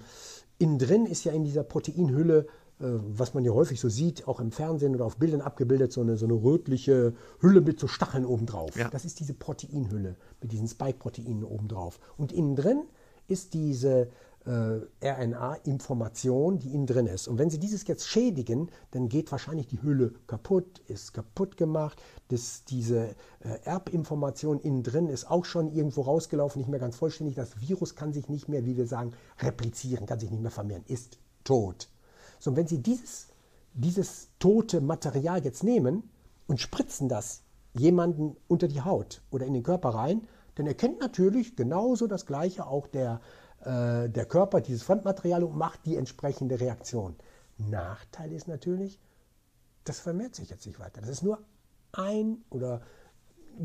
Innen drin ist ja in dieser Proteinhülle, was man ja häufig so sieht, auch im Fernsehen oder auf Bildern abgebildet, so eine, so eine rötliche Hülle mit so Stacheln obendrauf. Ja. Das ist diese Proteinhülle mit diesen Spike-Proteinen obendrauf. Und innen drin ist diese äh, RNA-Information, die innen drin ist. Und wenn Sie dieses jetzt schädigen, dann geht wahrscheinlich die Hülle kaputt, ist kaputt gemacht. Das, diese äh, Erbinformation innen drin ist auch schon irgendwo rausgelaufen, nicht mehr ganz vollständig. Das Virus kann sich nicht mehr, wie wir sagen, replizieren, kann sich nicht mehr vermehren, ist tot. So, und wenn Sie dieses, dieses tote Material jetzt nehmen und spritzen das jemanden unter die Haut oder in den Körper rein, dann erkennt natürlich genauso das Gleiche auch der äh, der Körper dieses Fremdmaterial und macht die entsprechende Reaktion. Nachteil ist natürlich, das vermehrt sich jetzt nicht weiter. Das ist nur ein oder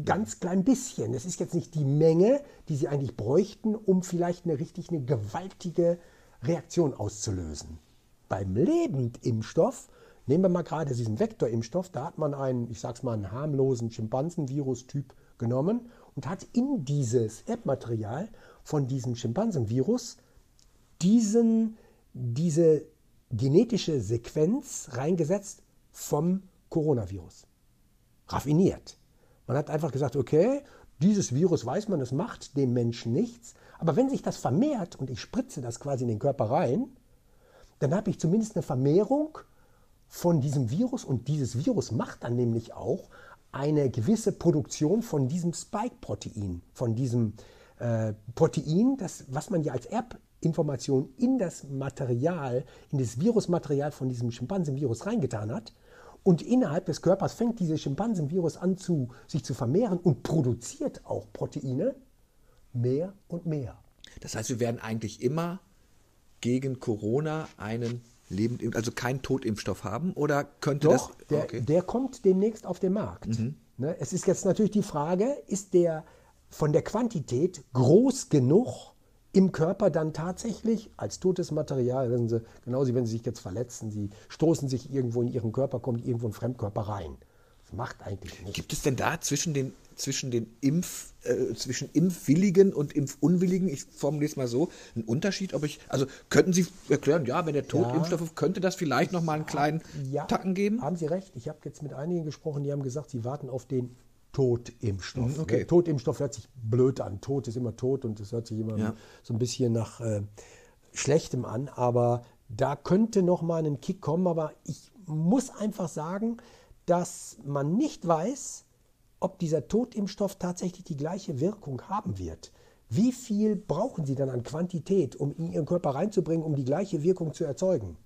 ganz klein bisschen. Das ist jetzt nicht die Menge, die sie eigentlich bräuchten, um vielleicht eine richtig eine gewaltige Reaktion auszulösen. Beim Lebendimpfstoff, nehmen wir mal gerade diesen Vektorimpfstoff, da hat man einen, ich sag's mal, einen harmlosen Schimpansenvirus-Typ genommen und hat in dieses Erbmaterial von diesem Schimpansenvirus diesen, diese genetische Sequenz reingesetzt vom Coronavirus. Raffiniert. Man hat einfach gesagt, okay, dieses Virus weiß man, es macht dem Menschen nichts, aber wenn sich das vermehrt und ich spritze das quasi in den Körper rein, dann habe ich zumindest eine Vermehrung von diesem Virus und dieses Virus macht dann nämlich auch eine gewisse Produktion von diesem Spike-Protein, von diesem äh, Protein, das, was man ja als Erbinformation in das Material, in das Virusmaterial von diesem Schimpansenvirus reingetan hat. Und innerhalb des Körpers fängt dieses Schimpansenvirus an, zu, sich zu vermehren und produziert auch Proteine mehr und mehr. Das heißt, wir werden eigentlich immer gegen Corona einen lebend, also keinen Totimpfstoff haben oder könnte Doch, das? der, Okay. der kommt demnächst auf den Markt. Ne, es ist jetzt natürlich die Frage, ist der von der Quantität groß genug im Körper dann tatsächlich als totes Material, wissen Sie, genauso wie wenn Sie sich jetzt verletzen, Sie stoßen sich irgendwo in Ihren Körper, kommt irgendwo ein Fremdkörper rein. Das macht eigentlich nichts. Gibt es denn da zwischen den zwischen den Impf äh, zwischen Impfwilligen und Impfunwilligen, ich formuliere es mal so, einen Unterschied, ob ich also könnten Sie erklären, ja, wenn der Totimpfstoff könnte das vielleicht noch mal einen kleinen Ja, Tacken geben? Haben Sie recht. Ich habe jetzt mit einigen gesprochen, die haben gesagt, sie warten auf den Totimpfstoff. Mhm, okay. Der Totimpfstoff hört sich blöd an. Tod ist immer tot und es hört sich immer Ja. so ein bisschen nach äh, Schlechtem an. Aber da könnte noch mal ein Kick kommen. Aber ich muss einfach sagen, dass man nicht weiß, ob dieser Totimpfstoff tatsächlich die gleiche Wirkung haben wird. Wie viel brauchen Sie dann an Quantität, um in Ihren Körper reinzubringen, um die gleiche Wirkung zu erzeugen?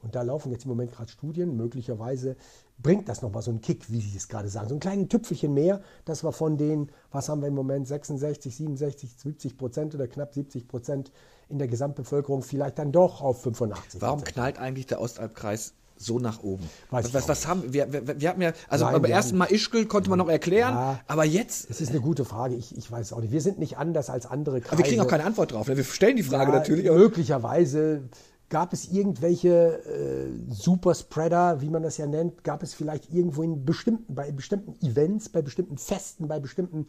Und da laufen jetzt im Moment gerade Studien. Möglicherweise bringt das nochmal so einen Kick, wie Sie es gerade sagen. So ein kleines Tüpfelchen mehr, dass wir von den, was haben wir im Moment, 66, 67, 70 Prozent oder knapp 70 Prozent in der Gesamtbevölkerung vielleicht dann doch auf 85 Warum knallt eigentlich der Ostalbkreis so nach oben? Weiß was, was, haben wir, wir? Wir hatten ja, also Nein, beim ersten Mal Ischgl konnte man noch erklären, Ja. aber jetzt, Das ist eine gute Frage. Ich, ich weiß es auch nicht. Wir sind nicht anders als andere Kreise. aber wir kriegen auch keine Antwort drauf. ne? Wir stellen die Frage Ja, natürlich, Möglicherweise gab es irgendwelche äh, Superspreader, wie man das ja nennt, gab es vielleicht irgendwo in bestimmten, bei bestimmten Events, bei bestimmten Festen, bei bestimmten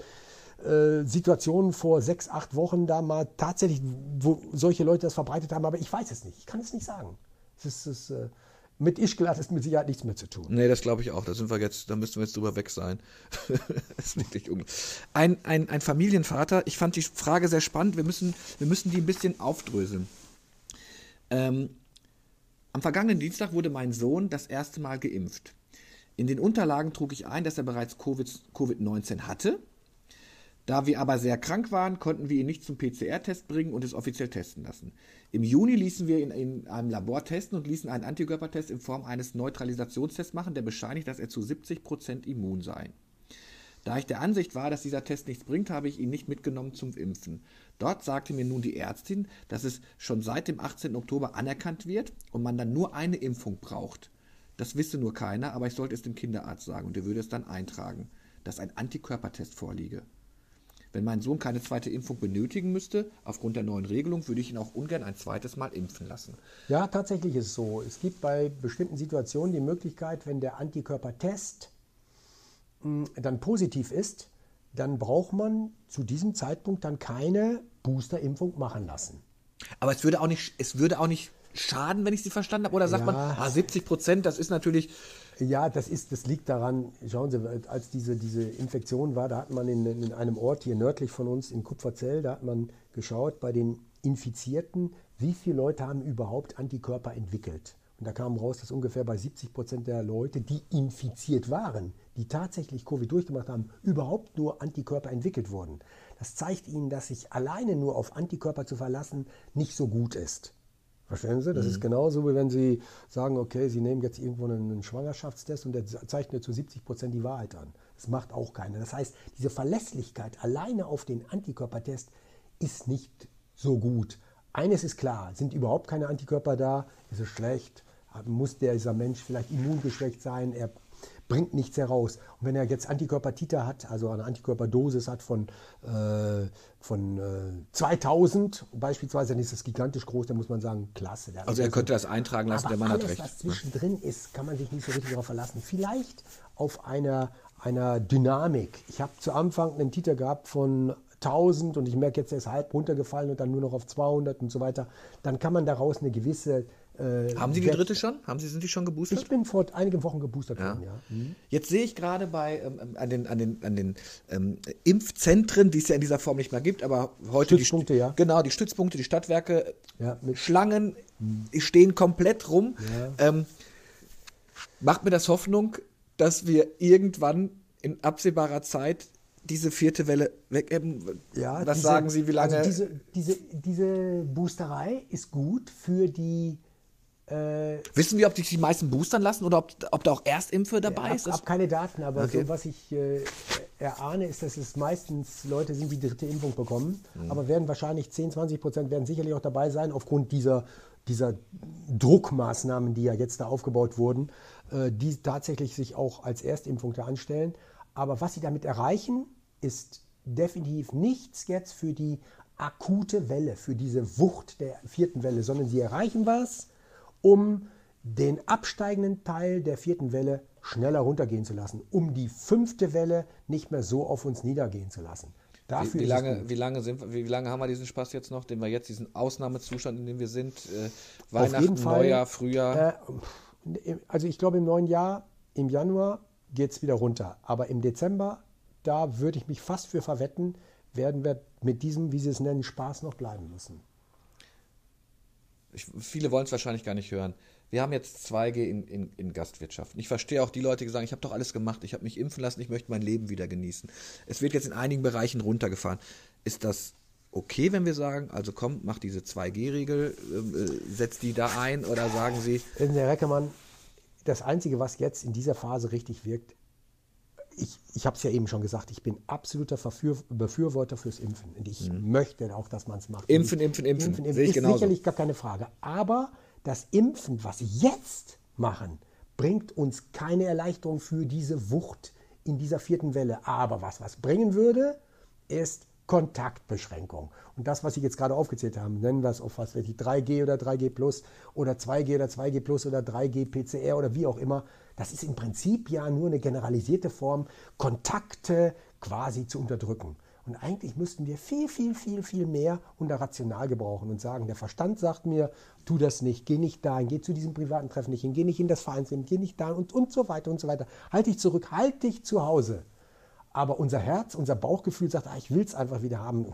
äh, Situationen vor sechs, acht Wochen da mal tatsächlich, wo solche Leute das verbreitet haben, aber ich weiß es nicht. Ich kann es nicht sagen. Es ist, es, äh, mit Ischgl hat es mit Sicherheit nichts mehr zu tun. Nee, das glaube ich auch. Da sind wir jetzt, da müssten wir jetzt drüber weg sein. <laughs> ist wirklich unglaublich. Ein, ein, ein Familienvater, ich fand die Frage sehr spannend. Wir müssen, wir müssen die ein bisschen aufdröseln. Ähm, am vergangenen Dienstag wurde mein Sohn das erste Mal geimpft. In den Unterlagen trug ich ein, dass er bereits Covid- Covid-19 hatte. Da wir aber sehr krank waren, konnten wir ihn nicht zum PCR-Test bringen und es offiziell testen lassen. Im Juni ließen wir ihn in einem Labor testen und ließen einen Antikörpertest in Form eines Neutralisationstests machen, der bescheinigt, dass er zu 70% immun sei. Da ich der Ansicht war, dass dieser Test nichts bringt, habe ich ihn nicht mitgenommen zum Impfen. Dort sagte mir nun die Ärztin, dass es schon seit dem 18. Oktober anerkannt wird und man dann nur eine Impfung braucht. Das wisse nur keiner, aber ich sollte es dem Kinderarzt sagen und er würde es dann eintragen, dass ein Antikörpertest vorliege. Wenn mein Sohn keine zweite Impfung benötigen müsste, aufgrund der neuen Regelung, würde ich ihn auch ungern ein zweites Mal impfen lassen. Ja, tatsächlich ist es so. Es gibt bei bestimmten Situationen die Möglichkeit, wenn der Antikörpertest mh, dann positiv ist, dann braucht man zu diesem Zeitpunkt dann keine Boosterimpfung machen lassen. Aber es würde auch nicht, es würde auch nicht schaden, wenn ich Sie verstanden habe. Oder sagt Ja. man, ah, 70 Prozent, das ist natürlich. Ja, das, ist, das liegt daran, schauen Sie, als diese, diese Infektion war, da hat man in, in einem Ort hier nördlich von uns in Kupferzell, da hat man geschaut bei den Infizierten, wie viele Leute haben überhaupt Antikörper entwickelt. Und da kam raus, dass ungefähr bei 70 Prozent der Leute, die infiziert waren, die tatsächlich Covid durchgemacht haben, überhaupt nur Antikörper entwickelt wurden. Das zeigt Ihnen, dass sich alleine nur auf Antikörper zu verlassen nicht so gut ist. Verstehen Sie? Das ist genauso, wie wenn Sie sagen, okay, Sie nehmen jetzt irgendwo einen, Schwangerschaftstest und der zeichnet zu 70 Prozent die Wahrheit an. Das macht auch keiner. Das heißt, diese Verlässlichkeit alleine auf den Antikörpertest ist nicht so gut. Eines ist klar, sind überhaupt keine Antikörper da, ist es schlecht, muss dieser Mensch vielleicht immungeschwächt sein, er bringt nichts heraus. Und wenn er jetzt Antikörpertiter hat, also eine Antikörperdosis hat von, äh, von äh, 2000 beispielsweise, dann ist das gigantisch groß, dann muss man sagen, klasse. hat Also er könnte das eintragen lassen, aber der Mann hat alles, recht. was zwischendrin ist, kann man sich nicht so richtig darauf verlassen. Vielleicht auf einer, einer Dynamik. Ich habe zu Anfang einen Titer gehabt von 1000 und ich merke jetzt, der ist halb runtergefallen und dann nur noch auf 200 und so weiter. Dann kann man daraus eine gewisse... Äh, Haben Sie die dritte schon? Haben Sie, sind die schon geboostert? Ich bin vor einigen Wochen geboostert worden, ja. Jetzt sehe ich gerade bei ähm, ähm, an den, an den, an den ähm, Impfzentren, die es ja in dieser Form nicht mehr gibt, aber heute Stützpunkte, die, ja. Genau, die Stützpunkte, die Stadtwerke, Ja, mit- Schlangen, die stehen komplett rum. Ähm, macht mir das Hoffnung, dass wir irgendwann in absehbarer Zeit diese vierte Welle wegebben? Ja, Was diese- sagen Sie, wie lange? Also diese, diese, diese Boosterei ist gut für die äh, Wissen wir, ob sich die meisten boostern lassen oder ob, ob da auch Erstimpfe dabei ab, ist? Das- ab keine Daten, aber Okay. so, was ich äh, erahne, ist, dass es meistens Leute sind, die die dritte Impfung bekommen. Mhm. Aber werden wahrscheinlich 10, 20 Prozent werden sicherlich auch dabei sein, aufgrund dieser, dieser Druckmaßnahmen, die ja jetzt da aufgebaut wurden, äh, die tatsächlich sich auch als Erstimpfung da anstellen. Aber was sie damit erreichen, ist definitiv nichts jetzt für die akute Welle, für diese Wucht der vierten Welle, sondern sie erreichen was, um den absteigenden Teil der vierten Welle schneller runtergehen zu lassen, um die fünfte Welle nicht mehr so auf uns niedergehen zu lassen. Dafür Wie, wie, lange, wie, lange sind, wir- wie, lange haben wir diesen Spaß jetzt noch, den wir jetzt, diesen Ausnahmezustand, in dem wir sind? Äh, Weihnachten, Fall, Neujahr, Frühjahr. Äh, also ich glaube im neuen Jahr, im Januar geht es wieder runter. Aber im Dezember, da würde ich mich fast für verwetten, werden wir mit diesem, wie Sie es nennen, Spaß noch bleiben müssen. Ich, viele wollen es wahrscheinlich gar nicht hören. Wir haben jetzt 2G in, in, in Gastwirtschaften. Ich verstehe auch die Leute, die sagen, ich habe doch alles gemacht, ich habe mich impfen lassen, ich möchte mein Leben wieder genießen. Es wird jetzt in einigen Bereichen runtergefahren. Ist das okay, wenn wir sagen, also komm, mach diese 2G-Regel, ähm, äh, setz die da ein oder sagen Sie, Herr Reckermann, das Einzige, was jetzt in dieser Phase richtig wirkt, ich, ich habe es ja eben schon gesagt, ich bin absoluter Befürworter fürs Impfen. Und ich möchte auch, dass man es macht. Mhm. Impfen, impfen, impfen. impfen, impfen ist genauso. sicherlich gar keine Frage. Aber das Impfen, was Sie jetzt machen, bringt uns keine Erleichterung für diese Wucht in dieser vierten Welle. Aber was was bringen würde, ist Kontaktbeschränkung. Und das, was Sie jetzt gerade aufgezählt haben, nennen wir es auf was weiß ich, 3G oder 3G Plus oder 2G oder 2G Plus oder 3G PCR oder wie auch immer, das ist im Prinzip ja nur eine generalisierte Form, Kontakte quasi zu unterdrücken. Und eigentlich müssten wir viel, viel, viel, viel mehr unter rational gebrauchen und sagen, der Verstand sagt mir, tu das nicht, geh nicht dahin, geh zu diesem privaten Treffen nicht hin, geh nicht in das Vereinsleben, geh nicht da und, und so weiter und so weiter. Halt dich zurück, halt dich zu Hause. Aber unser Herz, unser Bauchgefühl sagt, ah, ich will es einfach wieder haben.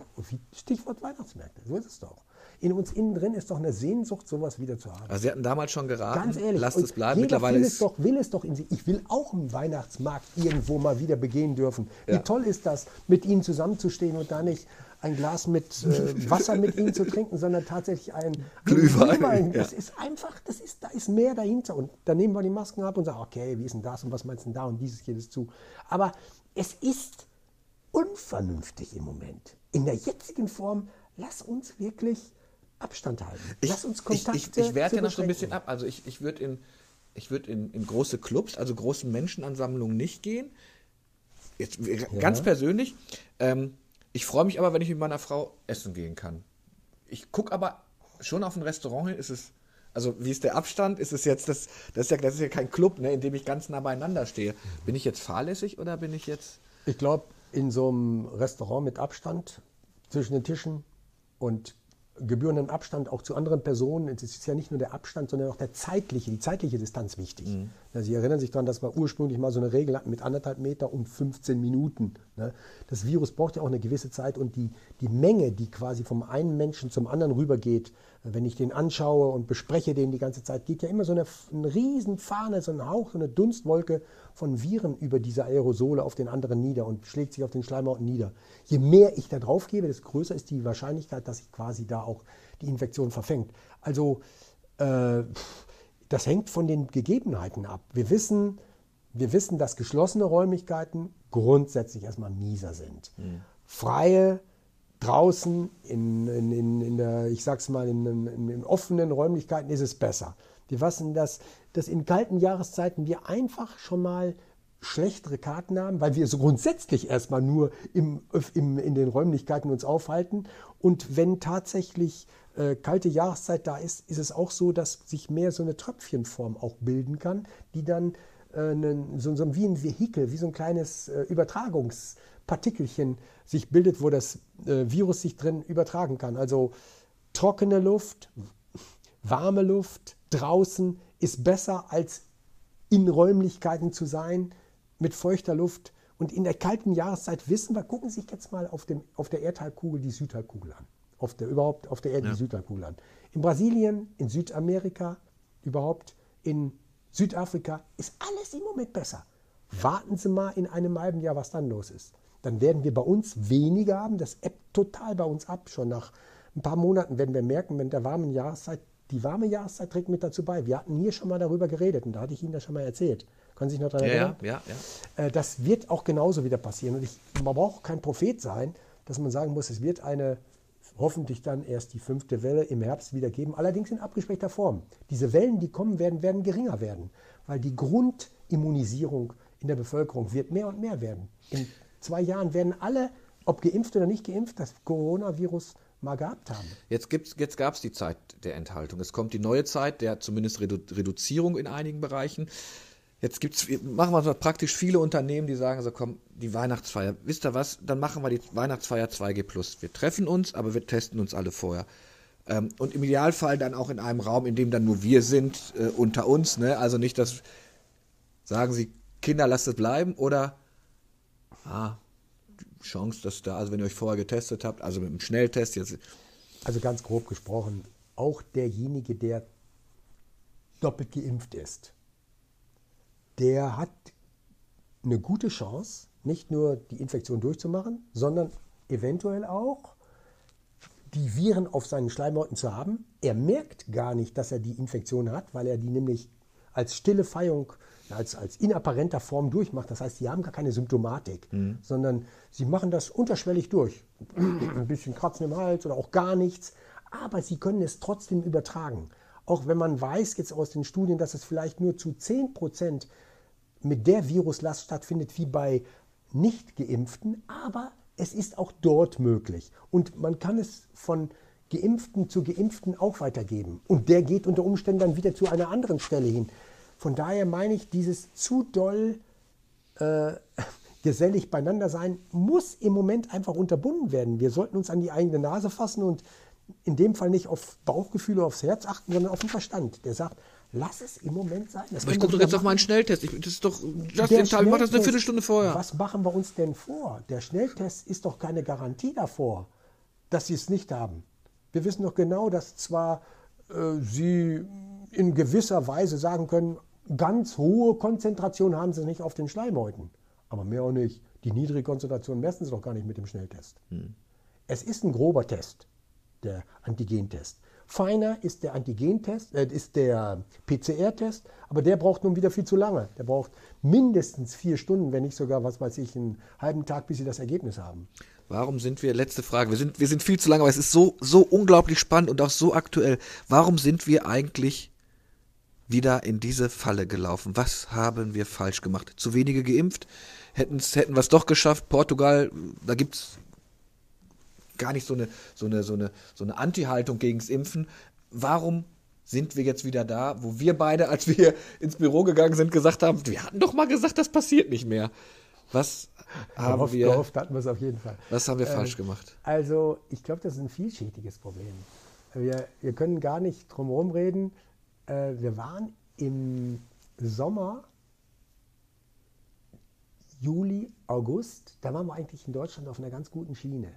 Stichwort Weihnachtsmärkte, so ist es doch. In uns innen drin ist doch eine Sehnsucht, sowas wieder zu haben. also Sie hatten damals schon geraten, Ganz ehrlich, lasst es bleiben. Mittlerweile will es doch, will es doch in sich. Ich will auch einen Weihnachtsmarkt irgendwo mal wieder begehen dürfen. Ja. Wie toll ist das, mit Ihnen zusammenzustehen und da nicht ein Glas mit äh, <laughs> Wasser mit Ihnen zu trinken, sondern tatsächlich ein Glühwein, Glühwein. Das ja. ist einfach, das ist, da ist mehr dahinter. Und dann nehmen wir die Masken ab und sagen, okay, wie ist denn das und was meinst du denn da und dieses, jedes zu. Aber es ist unvernünftig im Moment. In der jetzigen Form, lass uns wirklich Abstand halten. lass uns Kontakte Ich, ich, ich werte ja noch so ein bisschen ab. Also ich, ich würde in, ich würd in, in große Clubs, also großen Menschenansammlungen nicht gehen. Jetzt, Ganz persönlich. Ähm, ich freue mich aber, wenn ich mit meiner Frau essen gehen kann. Ich gucke aber schon auf ein Restaurant hin. Ist es, also wie ist der Abstand? Ist es jetzt, das, das, ist, ja, das ist ja kein Club, ne, in dem ich ganz nah beieinander stehe. Bin ich jetzt fahrlässig oder bin ich jetzt... Ich glaube, in so einem Restaurant mit Abstand zwischen den Tischen und gebührenden Abstand auch zu anderen Personen, es ist ja nicht nur der Abstand, sondern auch der zeitliche, die zeitliche Distanz wichtig. Ja, Sie erinnern sich daran, dass wir ursprünglich mal so eine Regel hatten mit anderthalb Meter und 15 Minuten. ne? Das Virus braucht ja auch eine gewisse Zeit und die, die Menge, die quasi vom einen Menschen zum anderen rübergeht, wenn ich den anschaue und bespreche den die ganze Zeit, geht ja immer so eine, eine riesen Fahne, so ein Hauch, so eine Dunstwolke von Viren über diese Aerosole auf den anderen nieder und schlägt sich auf den Schleimhaut nieder. Je mehr ich da drauf gebe, desto größer ist die Wahrscheinlichkeit, dass sich quasi da auch die Infektion verfängt. Also äh, das hängt von den Gegebenheiten ab. Wir wissen, wir wissen, dass geschlossene Räumlichkeiten grundsätzlich erstmal mieser sind. Freie draußen in, in, in, in der, ich sag's mal, in, in, in offenen Räumlichkeiten ist es besser. Wir wissen, dass, dass in kalten Jahreszeiten wir einfach schon mal schlechtere Karten haben, weil wir so grundsätzlich erstmal nur im, im, in den Räumlichkeiten uns aufhalten. Und wenn tatsächlich äh, kalte Jahreszeit da ist, ist es auch so, dass sich mehr so eine Tröpfchenform auch bilden kann, die dann einen, so, so wie ein Vehikel, wie so ein kleines äh, Übertragungspartikelchen sich bildet, wo das äh, Virus sich drin übertragen kann. Also trockene Luft, warme Luft draußen ist besser als in Räumlichkeiten zu sein mit feuchter Luft. Und in der kalten Jahreszeit wissen wir, gucken Sie sich jetzt mal auf, dem, auf der Erdhalbkugel die Südhalbkugel an. Auf der, überhaupt auf der Erde die Südhalbkugel an. In Brasilien, in Südamerika, überhaupt in Südafrika ist alles im Moment besser. Warten Sie mal in einem halben Jahr, was dann los ist. Dann werden wir bei uns weniger haben. Das ebbt total bei uns ab. Schon nach ein paar Monaten werden wir merken, wenn der warmen Jahreszeit, die warme Jahreszeit trägt mit dazu bei. Wir hatten hier schon mal darüber geredet und da hatte ich Ihnen das schon mal erzählt. Können Sie sich noch daran erinnern? Ja, ja, ja. Äh, Das wird auch genauso wieder passieren. Und ich, man braucht kein Prophet sein, dass man sagen muss, es wird eine hoffentlich dann erst die fünfte Welle im Herbst wieder geben, allerdings in abgespeckter Form. Diese Wellen, die kommen werden, werden geringer werden, weil die Grundimmunisierung in der Bevölkerung wird mehr und mehr werden. In zwei Jahren werden alle, ob geimpft oder nicht geimpft, das Coronavirus mal gehabt haben. Jetzt, jetzt gab es die Zeit der Enthaltung. Es kommt die neue Zeit der zumindest Redu Reduzierung in einigen Bereichen. Jetzt gibt's, machen wir so praktisch viele Unternehmen, die sagen so, komm, die Weihnachtsfeier, wisst ihr was, dann machen wir die Weihnachtsfeier 2G+. Wir treffen uns, aber wir testen uns alle vorher. Ähm, und im Idealfall dann auch in einem Raum, in dem dann nur wir sind, äh, unter uns. Ne? Also nicht, dass, sagen Sie, Kinder, lasst es bleiben oder, ah, Chance, dass da, also wenn ihr euch vorher getestet habt, also mit einem Schnelltest jetzt, Also ganz grob gesprochen, auch derjenige, der doppelt geimpft ist, der hat eine gute Chance, nicht nur die Infektion durchzumachen, sondern eventuell auch die Viren auf seinen Schleimhäuten zu haben. Er merkt gar nicht, dass er die Infektion hat, weil er die nämlich als stille Feierung, als, als inapparenter Form durchmacht. Das heißt, sie haben gar keine Symptomatik, sondern sie machen das unterschwellig durch. <clears throat> Ein bisschen Kratzen im Hals oder auch gar nichts. Aber sie können es trotzdem übertragen. Auch wenn man weiß jetzt aus den Studien, dass es vielleicht nur zu 10 Prozent mit der Viruslast stattfindet wie bei nicht geimpften, aber es ist auch dort möglich. Und man kann es von Geimpften zu Geimpften auch weitergeben. Und der geht unter Umständen dann wieder zu einer anderen Stelle hin. Von daher meine ich, dieses zu doll äh, <laughs> gesellig beieinander sein muss im Moment einfach unterbunden werden. Wir sollten uns an die eigene Nase fassen und in dem Fall nicht auf Bauchgefühle, aufs Herz achten, sondern auf den Verstand. Der sagt, lass es im Moment sein. Das aber ich gucke doch jetzt wieder auf meinen Schnelltest. Ich, das ist doch, das der den Teil, mach das eine Viertelstunde vorher. Was machen wir uns denn vor? Der Schnelltest ist doch keine Garantie davor, dass Sie es nicht haben. Wir wissen doch genau, dass zwar äh, Sie in gewisser Weise sagen können, ganz hohe Konzentration haben Sie nicht auf den Schleimhäuten. Aber mehr auch nicht. Die niedrige Konzentration messen Sie doch gar nicht mit dem Schnelltest. Es ist ein grober Test, der Antigentest. Feiner ist der Antigentest, äh, ist der PCR-Test, aber der braucht nun wieder viel zu lange. Der braucht mindestens vier Stunden, wenn nicht sogar, was weiß ich, einen halben Tag, bis Sie das Ergebnis haben. Warum sind wir, letzte Frage, wir sind, wir sind viel zu lange, aber es ist so, so unglaublich spannend und auch so aktuell. Warum sind wir eigentlich wieder in diese Falle gelaufen? Was haben wir falsch gemacht? Zu wenige geimpft? Hätten wir es doch geschafft? Portugal, da gibt's gar nicht so eine, so eine, so eine, so eine Anti-Haltung gegens Impfen. Warum sind wir jetzt wieder da, wo wir beide, als wir <laughs> ins Büro gegangen sind, gesagt haben, wir hatten doch mal gesagt, das passiert nicht mehr. Was haben Gehofft, wir, gehofft hatten wir es auf jeden Fall. was haben wir Äh, falsch gemacht? Also, ich glaube, das ist ein vielschichtiges Problem. Wir, wir können gar nicht drum herum reden. Äh, wir waren im Sommer, Juli, August, da waren wir eigentlich in Deutschland auf einer ganz guten Schiene.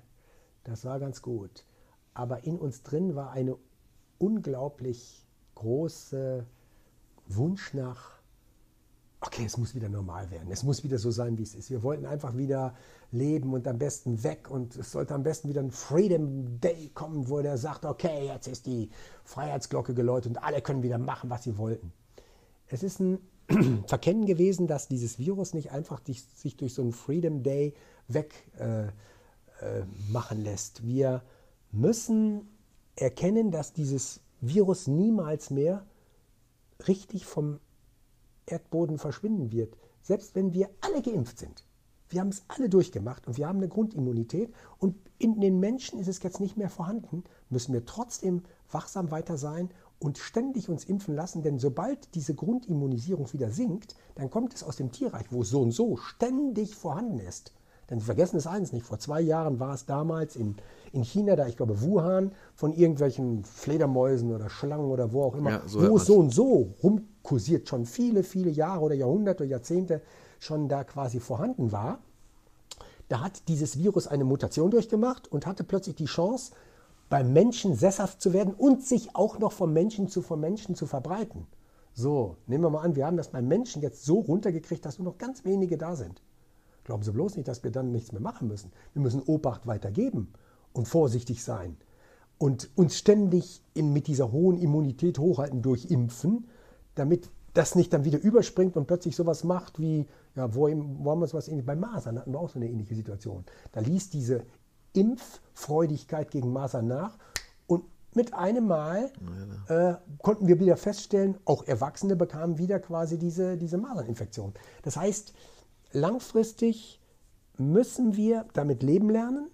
Das war ganz gut. Aber in uns drin war eine unglaublich große Wunsch nach okay, es muss wieder normal werden. Es muss wieder so sein, wie es ist. Wir wollten einfach wieder leben und am besten weg. Und es sollte am besten wieder ein Freedom Day kommen, wo der sagt, okay, jetzt ist die Freiheitsglocke geläutet und alle können wieder machen, was sie wollten. Es ist ein <clears throat> Verkennen gewesen, dass dieses Virus nicht einfach sich durch so einen Freedom Day weg äh, äh, machen lässt. Wir müssen erkennen, dass dieses Virus niemals mehr richtig vom Erdboden verschwinden wird, selbst wenn wir alle geimpft sind. Wir haben es alle durchgemacht und wir haben eine Grundimmunität und in den Menschen ist es jetzt nicht mehr vorhanden, müssen wir trotzdem wachsam weiter sein und ständig uns impfen lassen, denn sobald diese Grundimmunisierung wieder sinkt, dann kommt es aus dem Tierreich, wo es so und so ständig vorhanden ist. Denn Sie vergessen es eins nicht, vor zwei Jahren war es damals in, in China, da ich glaube Wuhan, von irgendwelchen Fledermäusen oder Schlangen oder wo auch immer, Ja, so wo es so und so rumkursiert, schon viele, viele Jahre oder Jahrhunderte, Jahrzehnte schon da quasi vorhanden war. Da hat dieses Virus eine Mutation durchgemacht und hatte plötzlich die Chance, beim Menschen sesshaft zu werden und sich auch noch vom Menschen zu vom Menschen zu verbreiten. So, nehmen wir mal an, wir haben das beim Menschen jetzt so runtergekriegt, dass nur noch ganz wenige da sind. Glauben Sie bloß nicht, dass wir dann nichts mehr machen müssen. Wir müssen Obacht weitergeben und vorsichtig sein und uns ständig in, mit dieser hohen Immunität hochhalten durch Impfen, damit das nicht dann wieder überspringt und plötzlich sowas macht wie, ja, wo, wo haben wir was ähnliches? Bei Masern hatten wir auch so eine ähnliche Situation. Da ließ diese Impffreudigkeit gegen Masern nach und mit einem Mal äh, konnten wir wieder feststellen, auch Erwachsene bekamen wieder quasi diese, diese Maserninfektion. Das heißt, langfristig müssen wir damit leben lernen.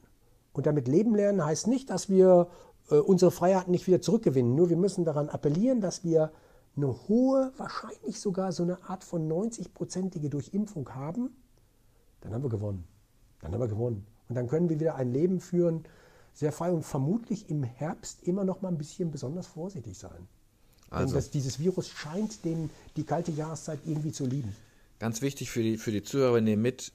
Und damit leben lernen heißt nicht, dass wir äh, unsere Freiheiten nicht wieder zurückgewinnen. Nur wir müssen daran appellieren, dass wir eine hohe, wahrscheinlich sogar so eine Art von 90-prozentige Durchimpfung haben. Dann haben wir gewonnen. Dann haben wir gewonnen. Und dann können wir wieder ein Leben führen, sehr frei und vermutlich im Herbst immer noch mal ein bisschen besonders vorsichtig sein. Also. Denn das, dieses Virus scheint den, die kalte Jahreszeit irgendwie zu lieben. Ganz wichtig für die, für die Zuhörer, nehmen mit,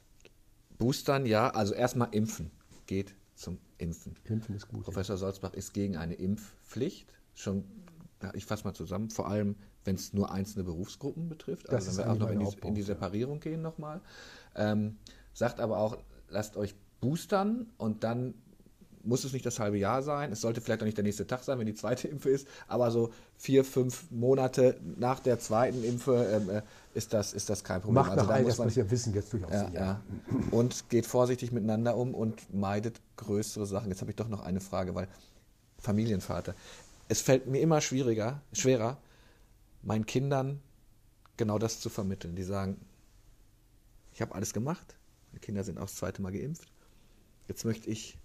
Boostern, ja, also erstmal impfen. Geht zum Impfen. Impfen ist gut. Professor Solzbach ist gegen eine Impfpflicht. Schon, ich fasse mal zusammen, vor allem, wenn es nur einzelne Berufsgruppen betrifft. Das also wenn wir auch noch in die, in die Separierung ja. gehen nochmal. Ähm, sagt aber auch, lasst euch boostern und dann muss es nicht das halbe Jahr sein. Es sollte vielleicht auch nicht der nächste Tag sein, wenn die zweite Impfe ist, aber so vier, fünf Monate nach der zweiten Impfe ähm, äh, ist, das, ist das kein Problem. Macht also nach all das, was wir wissen, jetzt durchaus ja, ja. Und geht vorsichtig miteinander um und meidet größere Sachen. Jetzt habe ich doch noch eine Frage, weil Familienvater. Es fällt mir immer schwieriger, schwerer, meinen Kindern genau das zu vermitteln. Die sagen, ich habe alles gemacht, meine Kinder sind auch das zweite Mal geimpft. Jetzt möchte ich,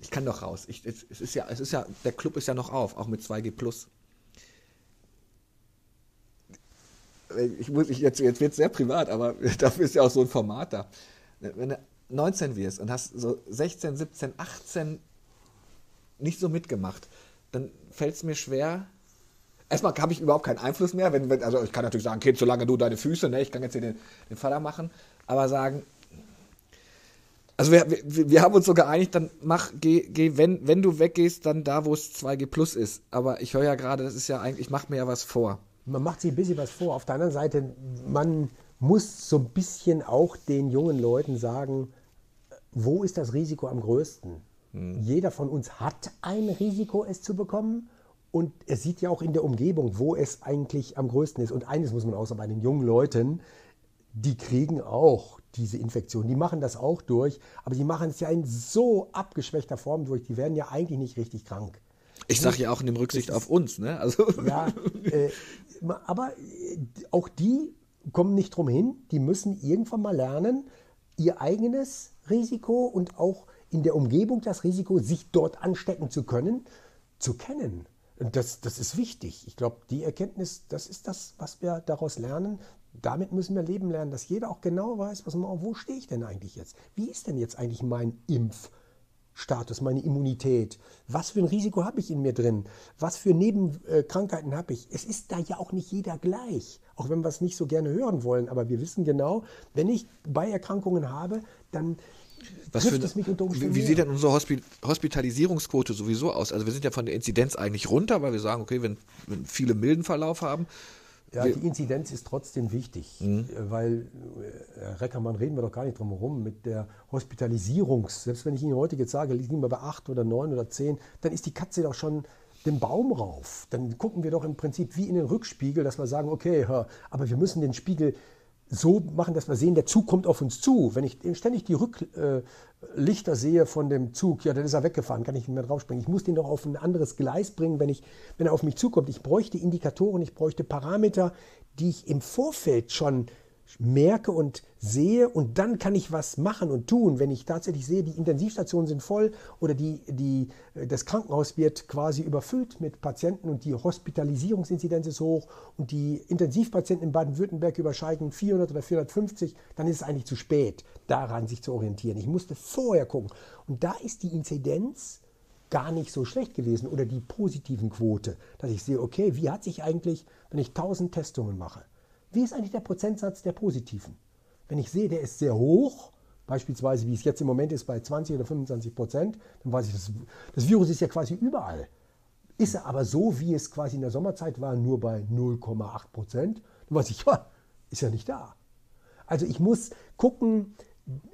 ich kann doch raus. Ich, es, ist ja, es ist ja, der Club ist ja noch auf, auch mit 2G Plus. Ich muss, ich, jetzt, jetzt wird es sehr privat, aber <laughs> dafür ist ja auch so ein Format da. Wenn du 19 wirst und hast so 16, 17, 18 nicht so mitgemacht, dann fällt es mir schwer, erstmal habe ich überhaupt keinen Einfluss mehr. Wenn, wenn, also ich kann natürlich sagen, Kind, solange du deine Füße, ne, ich kann jetzt hier den, den Vater machen, aber sagen, also wir, wir, wir haben uns so geeinigt, dann mach, geh, geh, wenn, wenn du weggehst, dann da, wo es 2G Plus ist. Aber ich höre ja gerade, das ist ja eigentlich, ich mache mir ja was vor. Man macht sich ein bisschen was vor. Auf der anderen Seite, man muss so ein bisschen auch den jungen Leuten sagen, wo ist das Risiko am größten? Hm. Jeder von uns hat ein Risiko, es zu bekommen. Und er sieht ja auch in der Umgebung, wo es eigentlich am größten ist. Und eines muss man auch sagen, bei den jungen Leuten, die kriegen auch diese Infektion. Die machen das auch durch, aber die machen es ja in so abgeschwächter Form durch. Die werden ja eigentlich nicht richtig krank. Ich sage ja auch in dem Rücksicht auf uns, ne? Also. <laughs> Ja, äh, aber äh, auch die kommen nicht drum hin. Die müssen irgendwann mal lernen, ihr eigenes Risiko und auch in der Umgebung das Risiko, sich dort anstecken zu können, zu kennen. Das, das ist wichtig. Ich glaube, die Erkenntnis, das ist das, was wir daraus lernen. Damit müssen wir leben lernen, dass jeder auch genau weiß, was man, wo stehe ich denn eigentlich jetzt? Wie ist denn jetzt eigentlich mein Impfstatus, meine Immunität? Was für ein Risiko habe ich in mir drin? Was für Nebenkrankheiten habe ich? Es ist da ja auch nicht jeder gleich, auch wenn wir es nicht so gerne hören wollen. Aber wir wissen genau, wenn ich Beierkrankungen habe, dann was für, wie, wie sieht denn unsere Hospi Hospitalisierungsquote sowieso aus? Also wir sind ja von der Inzidenz eigentlich runter, weil wir sagen, okay, wenn, wenn viele milden Verlauf haben. Ja, die Inzidenz ist trotzdem wichtig, mhm. weil, Herr äh, Reckermann, reden wir doch gar nicht drum herum, mit der Hospitalisierungs, selbst wenn ich Ihnen heute jetzt sage, liegen wir bei 8 oder 9 oder 10, dann ist die Katze doch schon den Baum rauf. Dann gucken wir doch im Prinzip wie in den Rückspiegel, dass wir sagen, okay, aber wir müssen den Spiegel so machen, dass wir sehen, der Zug kommt auf uns zu. Wenn ich ständig die Rücklichter äh, sehe von dem Zug, ja, dann ist er weggefahren, kann ich nicht mehr draufspringen. Ich muss den doch auf ein anderes Gleis bringen, wenn, ich, wenn er auf mich zukommt. Ich bräuchte Indikatoren, ich bräuchte Parameter, die ich im Vorfeld schon merke und sehe und dann kann ich was machen und tun, wenn ich tatsächlich sehe, die Intensivstationen sind voll oder die, die, äh, das Krankenhaus wird quasi überfüllt mit Patienten und die Hospitalisierungsinzidenz ist hoch und die Intensivpatienten in Baden-Württemberg überschreiten 400 oder 450, dann ist es eigentlich zu spät, daran sich zu orientieren. Ich musste vorher gucken und da ist die Inzidenz gar nicht so schlecht gewesen oder die positiven Quote, dass ich sehe, okay, wie hat sich eigentlich, wenn ich 1000 Testungen mache, wie ist eigentlich der Prozentsatz der Positiven? Wenn ich sehe, der ist sehr hoch, beispielsweise wie es jetzt im Moment ist bei 20 oder 25 Prozent, dann weiß ich, das, das Virus ist ja quasi überall. Ist er aber so, wie es quasi in der Sommerzeit war, nur bei 0,8 Prozent, dann weiß ich, <laughs> ja, ist ja nicht da. Also ich muss gucken,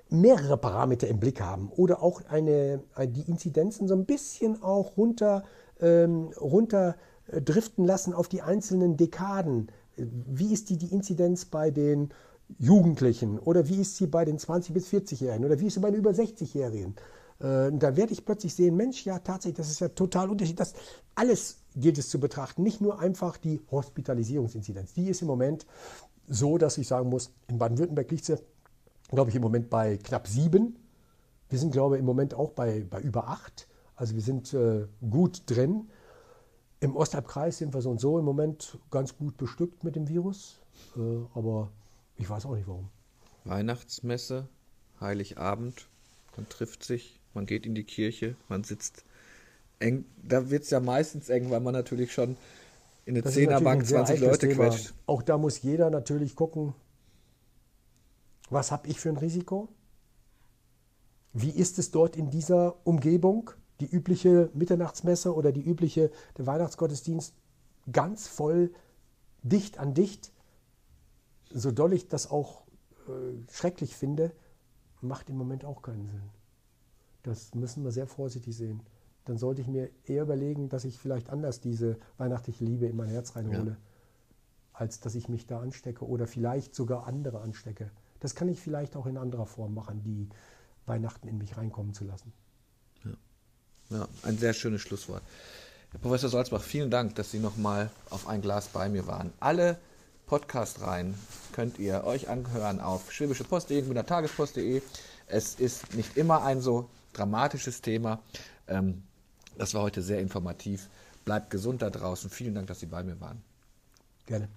mehrere Parameter im Blick haben oder auch eine, die Inzidenzen so ein bisschen auch runter, ähm, runter äh, driften lassen auf die einzelnen Dekaden. Wie ist die, die Inzidenz bei den Jugendlichen oder wie ist sie bei den 20- bis 40-Jährigen oder wie ist sie bei den über 60-Jährigen? Äh, da werde ich plötzlich sehen, Mensch, ja tatsächlich, das ist ja total unterschiedlich. Das alles gilt es zu betrachten, nicht nur einfach die Hospitalisierungsinzidenz. Die ist im Moment so, dass ich sagen muss, in Baden-Württemberg liegt sie, glaube ich, im Moment bei knapp sieben. Wir sind, glaube ich, im Moment auch bei, bei über acht. Also wir sind äh, gut drin. Im Ostalbkreis sind wir so und so im Moment ganz gut bestückt mit dem Virus. Äh, aber ich weiß auch nicht warum. Weihnachtsmesse, Heiligabend, man trifft sich, man geht in die Kirche, man sitzt eng. Da wird es ja meistens eng, weil man natürlich schon in der Zehnerbank 20 Leute Thema. quetscht. Auch da muss jeder natürlich gucken, was habe ich für ein Risiko? Wie ist es dort in dieser Umgebung? Die übliche Mitternachtsmesse oder die übliche der Weihnachtsgottesdienst ganz voll dicht an dicht. So doll ich das auch äh, schrecklich finde, macht im Moment auch keinen Sinn. Das müssen wir sehr vorsichtig sehen dann sollte ich mir eher überlegen, dass ich vielleicht anders diese weihnachtliche Liebe in mein Herz reinhole, ja. als dass ich mich da anstecke oder vielleicht sogar andere anstecke. Das kann ich vielleicht auch in anderer Form machen, die Weihnachten in mich reinkommen zu lassen. Ja, ein sehr schönes Schlusswort. Herr Professor Salzbach, vielen Dank, dass Sie nochmal auf ein Glas bei mir waren. Alle Podcast-Reihen könnt ihr euch anhören auf schwäbischepost.de, der Tagespost.de. Es ist nicht immer ein so dramatisches Thema. Ähm, das war heute sehr informativ. Bleibt gesund da draußen. Vielen Dank, dass Sie bei mir waren. Gerne.